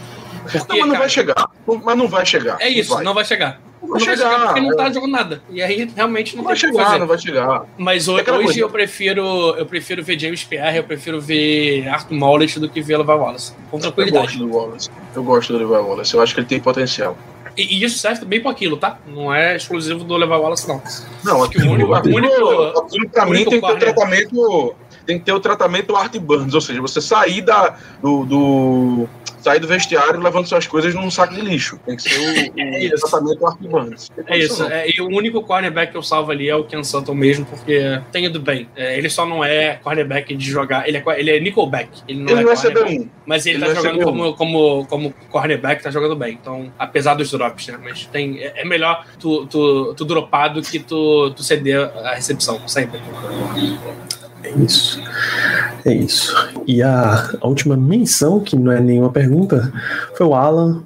Porque, não, mas não cara, vai chegar. Mas não vai chegar. É isso, não vai, não vai chegar. Não vai, chegar, chegar, porque não tá é. jogando nada. E aí realmente não, não vai chegar, não vai chegar. Mas hoje, hoje eu prefiro eu prefiro ver James Pierre, eu prefiro ver Arthur Mollett do que ver Levi Wallace. Com tranquilidade. Eu gosto do Wallace. Eu gosto do Levi Wallace. Eu acho que ele tem potencial. E, e, isso serve bem para aquilo, tá? Não é exclusivo do Levi Wallace, não. Não, aquilo, o único, aquilo, único, aquilo pra mim tem que ter o tratamento. Tem que ter o tratamento Art Burns, ou seja, você sair da, do, do sair do vestiário levando suas coisas num saco de lixo. Tem que ser o, é o tratamento Art Burns. É isso. É, e o único cornerback que eu salvo ali é o Ken Sutton mesmo, porque tem ido bem. É, ele só não é cornerback de jogar. Ele é, ele é nickelback. Ele não ele é, não é cornerback. Mas ele, ele tá jogando como, como, como cornerback, tá jogando bem. Então, apesar dos drops, né? Mas tem, é, é melhor tu, tu, tu dropar do que tu, tu ceder a recepção, sempre. É isso. É isso. E a, última menção, que não é nenhuma pergunta, foi o Alan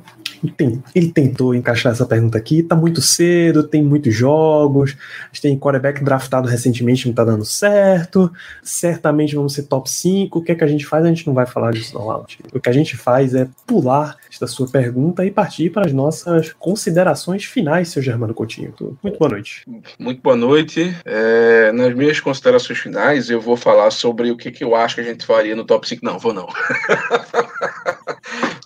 ele tentou encaixar essa pergunta aqui, tá muito cedo, tem muitos jogos, a gente tem quarterback draftado recentemente, não tá dando certo, certamente vamos ser top 5, o que é que a gente faz? A gente não vai falar disso não, Alt. O que a gente faz é pular esta sua pergunta e partir para as nossas considerações finais, seu Germano Coutinho. Muito boa noite. Muito boa noite. É, nas minhas considerações finais, eu vou falar sobre o que, que eu acho que a gente faria no top 5. Não, vou não.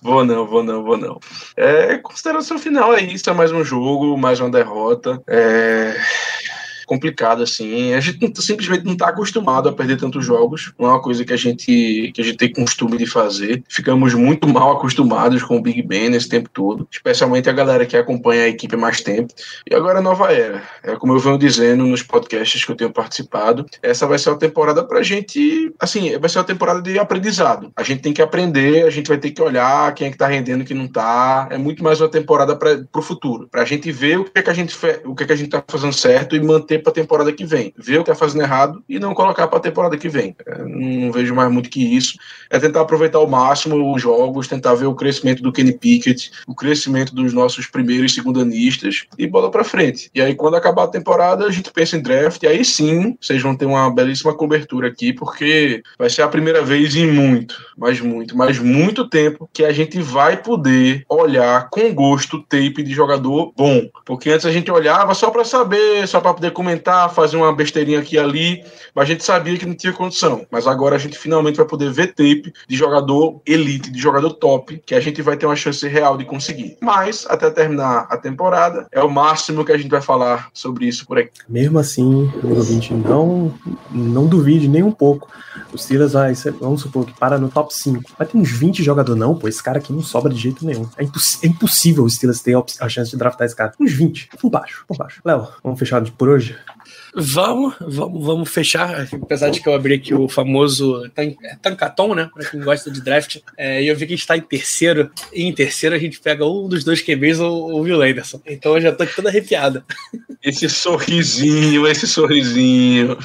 vou não, vou não, vou não. É, consideração final é isso, é mais um jogo, mais uma derrota. É complicado, assim. A gente não, simplesmente não está acostumado a perder tantos jogos. Não é uma coisa que a gente que a gente tem costume de fazer. Ficamos muito mal acostumados com o Big Ben nesse tempo todo, especialmente a galera que acompanha a equipe mais tempo. E agora a nova era. É como eu venho dizendo nos podcasts que eu tenho participado, essa vai ser uma temporada pra gente, assim, vai ser uma temporada de aprendizado. A gente tem que aprender, a gente vai ter que olhar quem é que tá rendendo, quem não tá. É muito mais uma temporada para pro futuro, pra gente ver o que é que a gente o que é que a gente tá fazendo certo e manter para a temporada que vem. Ver o que está fazendo errado e não colocar para a temporada que vem. É, não vejo mais muito que isso. É tentar aproveitar ao máximo os jogos, tentar ver o crescimento do Kenny Pickett, o crescimento dos nossos primeiros e segundanistas e bola para frente. E aí, quando acabar a temporada, a gente pensa em draft. E aí sim, vocês vão ter uma belíssima cobertura aqui, porque vai ser a primeira vez em muito, mas muito, mas muito tempo que a gente vai poder olhar com gosto tape de jogador bom. Porque antes a gente olhava só para saber, só para poder comentar, fazer uma besteirinha aqui e ali, mas a gente sabia que não tinha condição. Mas agora a gente finalmente vai poder ver tape de jogador elite, de jogador top, que a gente vai ter uma chance real de conseguir. Mas, até terminar a temporada, é o máximo que a gente vai falar sobre isso por aqui. Mesmo assim, ouvinte, não, não duvide nem um pouco. Os Steelers vai, vamos supor que para no top 5. Vai ter uns 20 jogadores, não, pô, esse cara aqui não sobra de jeito nenhum. É, imposs é impossível o Steelers ter a chance de draftar esse cara. Uns 20, por baixo, por baixo. Léo, vamos fechar por hoje? Vamos, vamos, vamos fechar. Apesar de que eu abri aqui o famoso tan, é Tancaton, né? Pra quem gosta de draft. É, e eu vi que a gente tá em terceiro. E em terceiro a gente pega um dos dois QBs ou o Will Anderson. Então eu já tô aqui toda arrepiada. Esse sorrisinho, esse sorrisinho.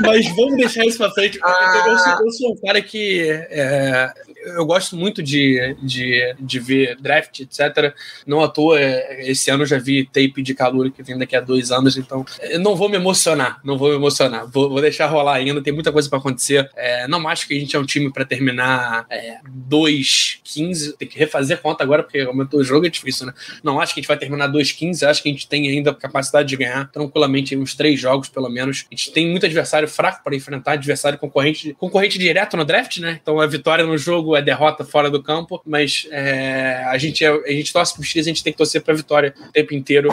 Mas vamos deixar isso pra frente. Ah. Eu, sou, eu, sou, um cara que é, eu gosto muito de, de, de ver draft, etc. Não à toa, é, esse ano eu já vi tape de calor que vem daqui a dois anos, então não vou me emocionar, não vou me emocionar. Vou, vou deixar rolar ainda, tem muita coisa para acontecer. É, não acho que a gente é um time para terminar é, 2-15, tem que refazer conta agora, porque aumentou o jogo, é difícil, né? Não acho que a gente vai terminar 2-15, acho que a gente tem ainda capacidade de ganhar tranquilamente uns três jogos, pelo menos. A gente tem muito adversário fraco para enfrentar, adversário concorrente, concorrente direto no draft, né? Então a vitória no jogo é derrota fora do campo, mas é, a, gente é, a gente torce pro X, a gente tem que torcer pra vitória o tempo inteiro.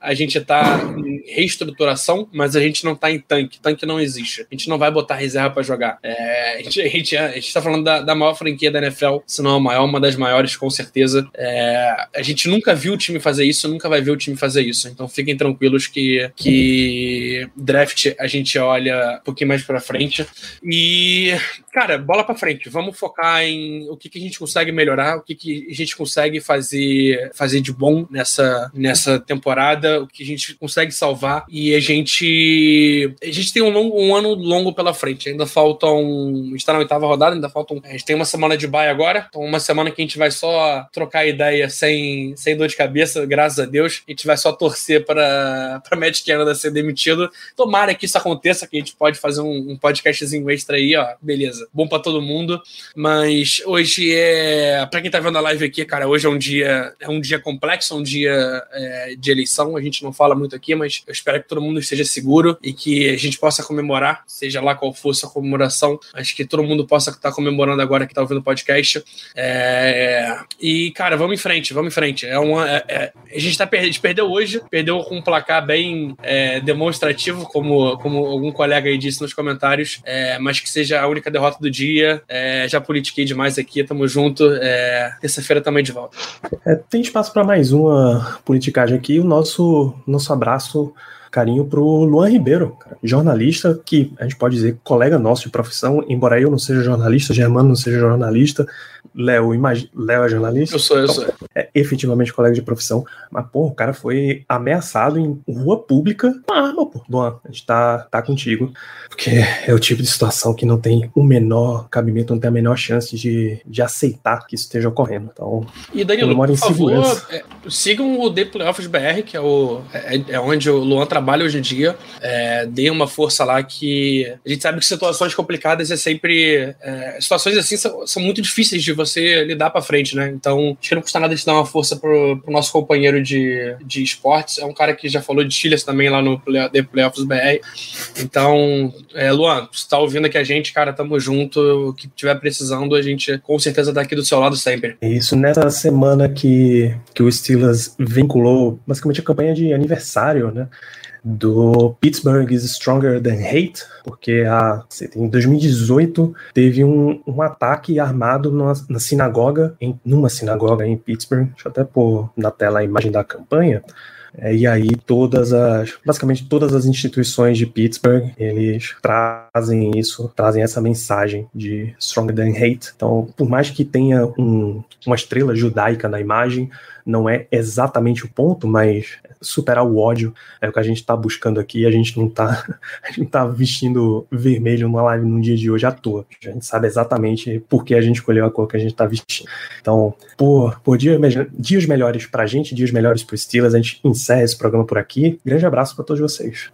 A gente tá em reestruturação, mas a gente não tá em tanque. Tanque não existe. A gente não vai botar reserva para jogar. É, a, gente, a, gente, a gente tá falando da, da maior franquia da NFL, se não a maior, uma das maiores, com certeza. É, a gente nunca viu o time fazer isso, nunca vai ver o time fazer isso. Então fiquem tranquilos que, que draft a gente olha um pouquinho mais pra frente. E, cara, bola pra frente. Vamos focar em o que, que a gente consegue melhorar, o que, que a gente consegue fazer, fazer de bom nessa, nessa temporada, o que a gente consegue salvar. E a gente. A gente tem um, longo, um ano longo pela frente. Ainda faltam. A gente tá na oitava rodada, ainda faltam. A gente tem uma semana de bye agora. Então, uma semana que a gente vai só trocar ideia sem, sem dor de cabeça, graças a Deus. A gente vai só torcer para para Matt Canada ser demitido. Tomara que isso aconteça, que a gente pode fazer um, um podcastzinho extra aí, ó. Beleza. Bom para todo mundo. Mas hoje é. Pra quem tá vendo a live aqui, cara, hoje é um dia. É um dia complexo, um dia é, de eleição. A gente não fala muito aqui, mas eu espero que todo mundo esteja seguro e que a gente possa comemorar, seja lá qual for a comemoração. Acho que todo mundo possa estar comemorando agora que tá ouvindo o podcast. É... E, cara, vamos em frente, vamos em frente. É uma, é, é... a gente tá per... a gente perdeu hoje, perdeu com um placar bem é, demonstrativo, como, como algum colega aí disse nos comentários, é, mas que seja a única derrota do dia. É, já politiquei demais aqui, tamo junto. Terça-feira também de volta. tem espaço para mais uma politicagem aqui. O nosso, nosso abraço carinho pro Luan Ribeiro, cara, jornalista que a gente pode dizer colega nosso de profissão, embora eu não seja jornalista, Germano não seja jornalista, Léo, imag... Léo é jornalista? Eu sou, eu então, sou. É efetivamente colega de profissão. Mas, pô, o cara foi ameaçado em rua pública com arma, pô. Luan, a gente tá, tá contigo. Porque é o tipo de situação que não tem o menor cabimento, não tem a menor chance de, de aceitar que isso esteja ocorrendo. Então, e Danilo, por favor, é, sigam o The Playoffs BR, que é, o, é, é, onde o Luan trabalha hoje em dia. É, deem uma força lá que a gente sabe que situações complicadas é sempre. É, situações assim são, são muito difíceis de você lidar para frente, né? Então, acho que não custa nada de dar uma força pro, pro nosso companheiro de, de esportes. É um cara que já falou de Chiles também lá no The Playoffs BR. Então, é, Luan, você tá ouvindo aqui a gente, cara, tamo junto. O que tiver precisando, a gente com certeza tá aqui do seu lado sempre. Isso, nessa semana que, que o Steelers vinculou basicamente a campanha de aniversário, né? Do Pittsburgh is Stronger Than Hate, porque a, em 2018 teve um, um ataque armado numa, na sinagoga, em, numa sinagoga em Pittsburgh. Deixa eu até pôr na tela a imagem da campanha. É, e aí todas as, basicamente todas as instituições de Pittsburgh, eles trazem isso, trazem essa mensagem de Stronger Than Hate. Então, por mais que tenha um, uma estrela judaica na imagem, não é exatamente o ponto, mas superar o ódio é o que a gente está buscando aqui. A gente não está tá vestindo vermelho numa live no dia de hoje à toa. A gente sabe exatamente por que a gente escolheu a cor que a gente está vestindo. Então, por, por dia, dias melhores para a gente, dias melhores para os Steelers, a gente encerra esse programa por aqui. Grande abraço para todos vocês.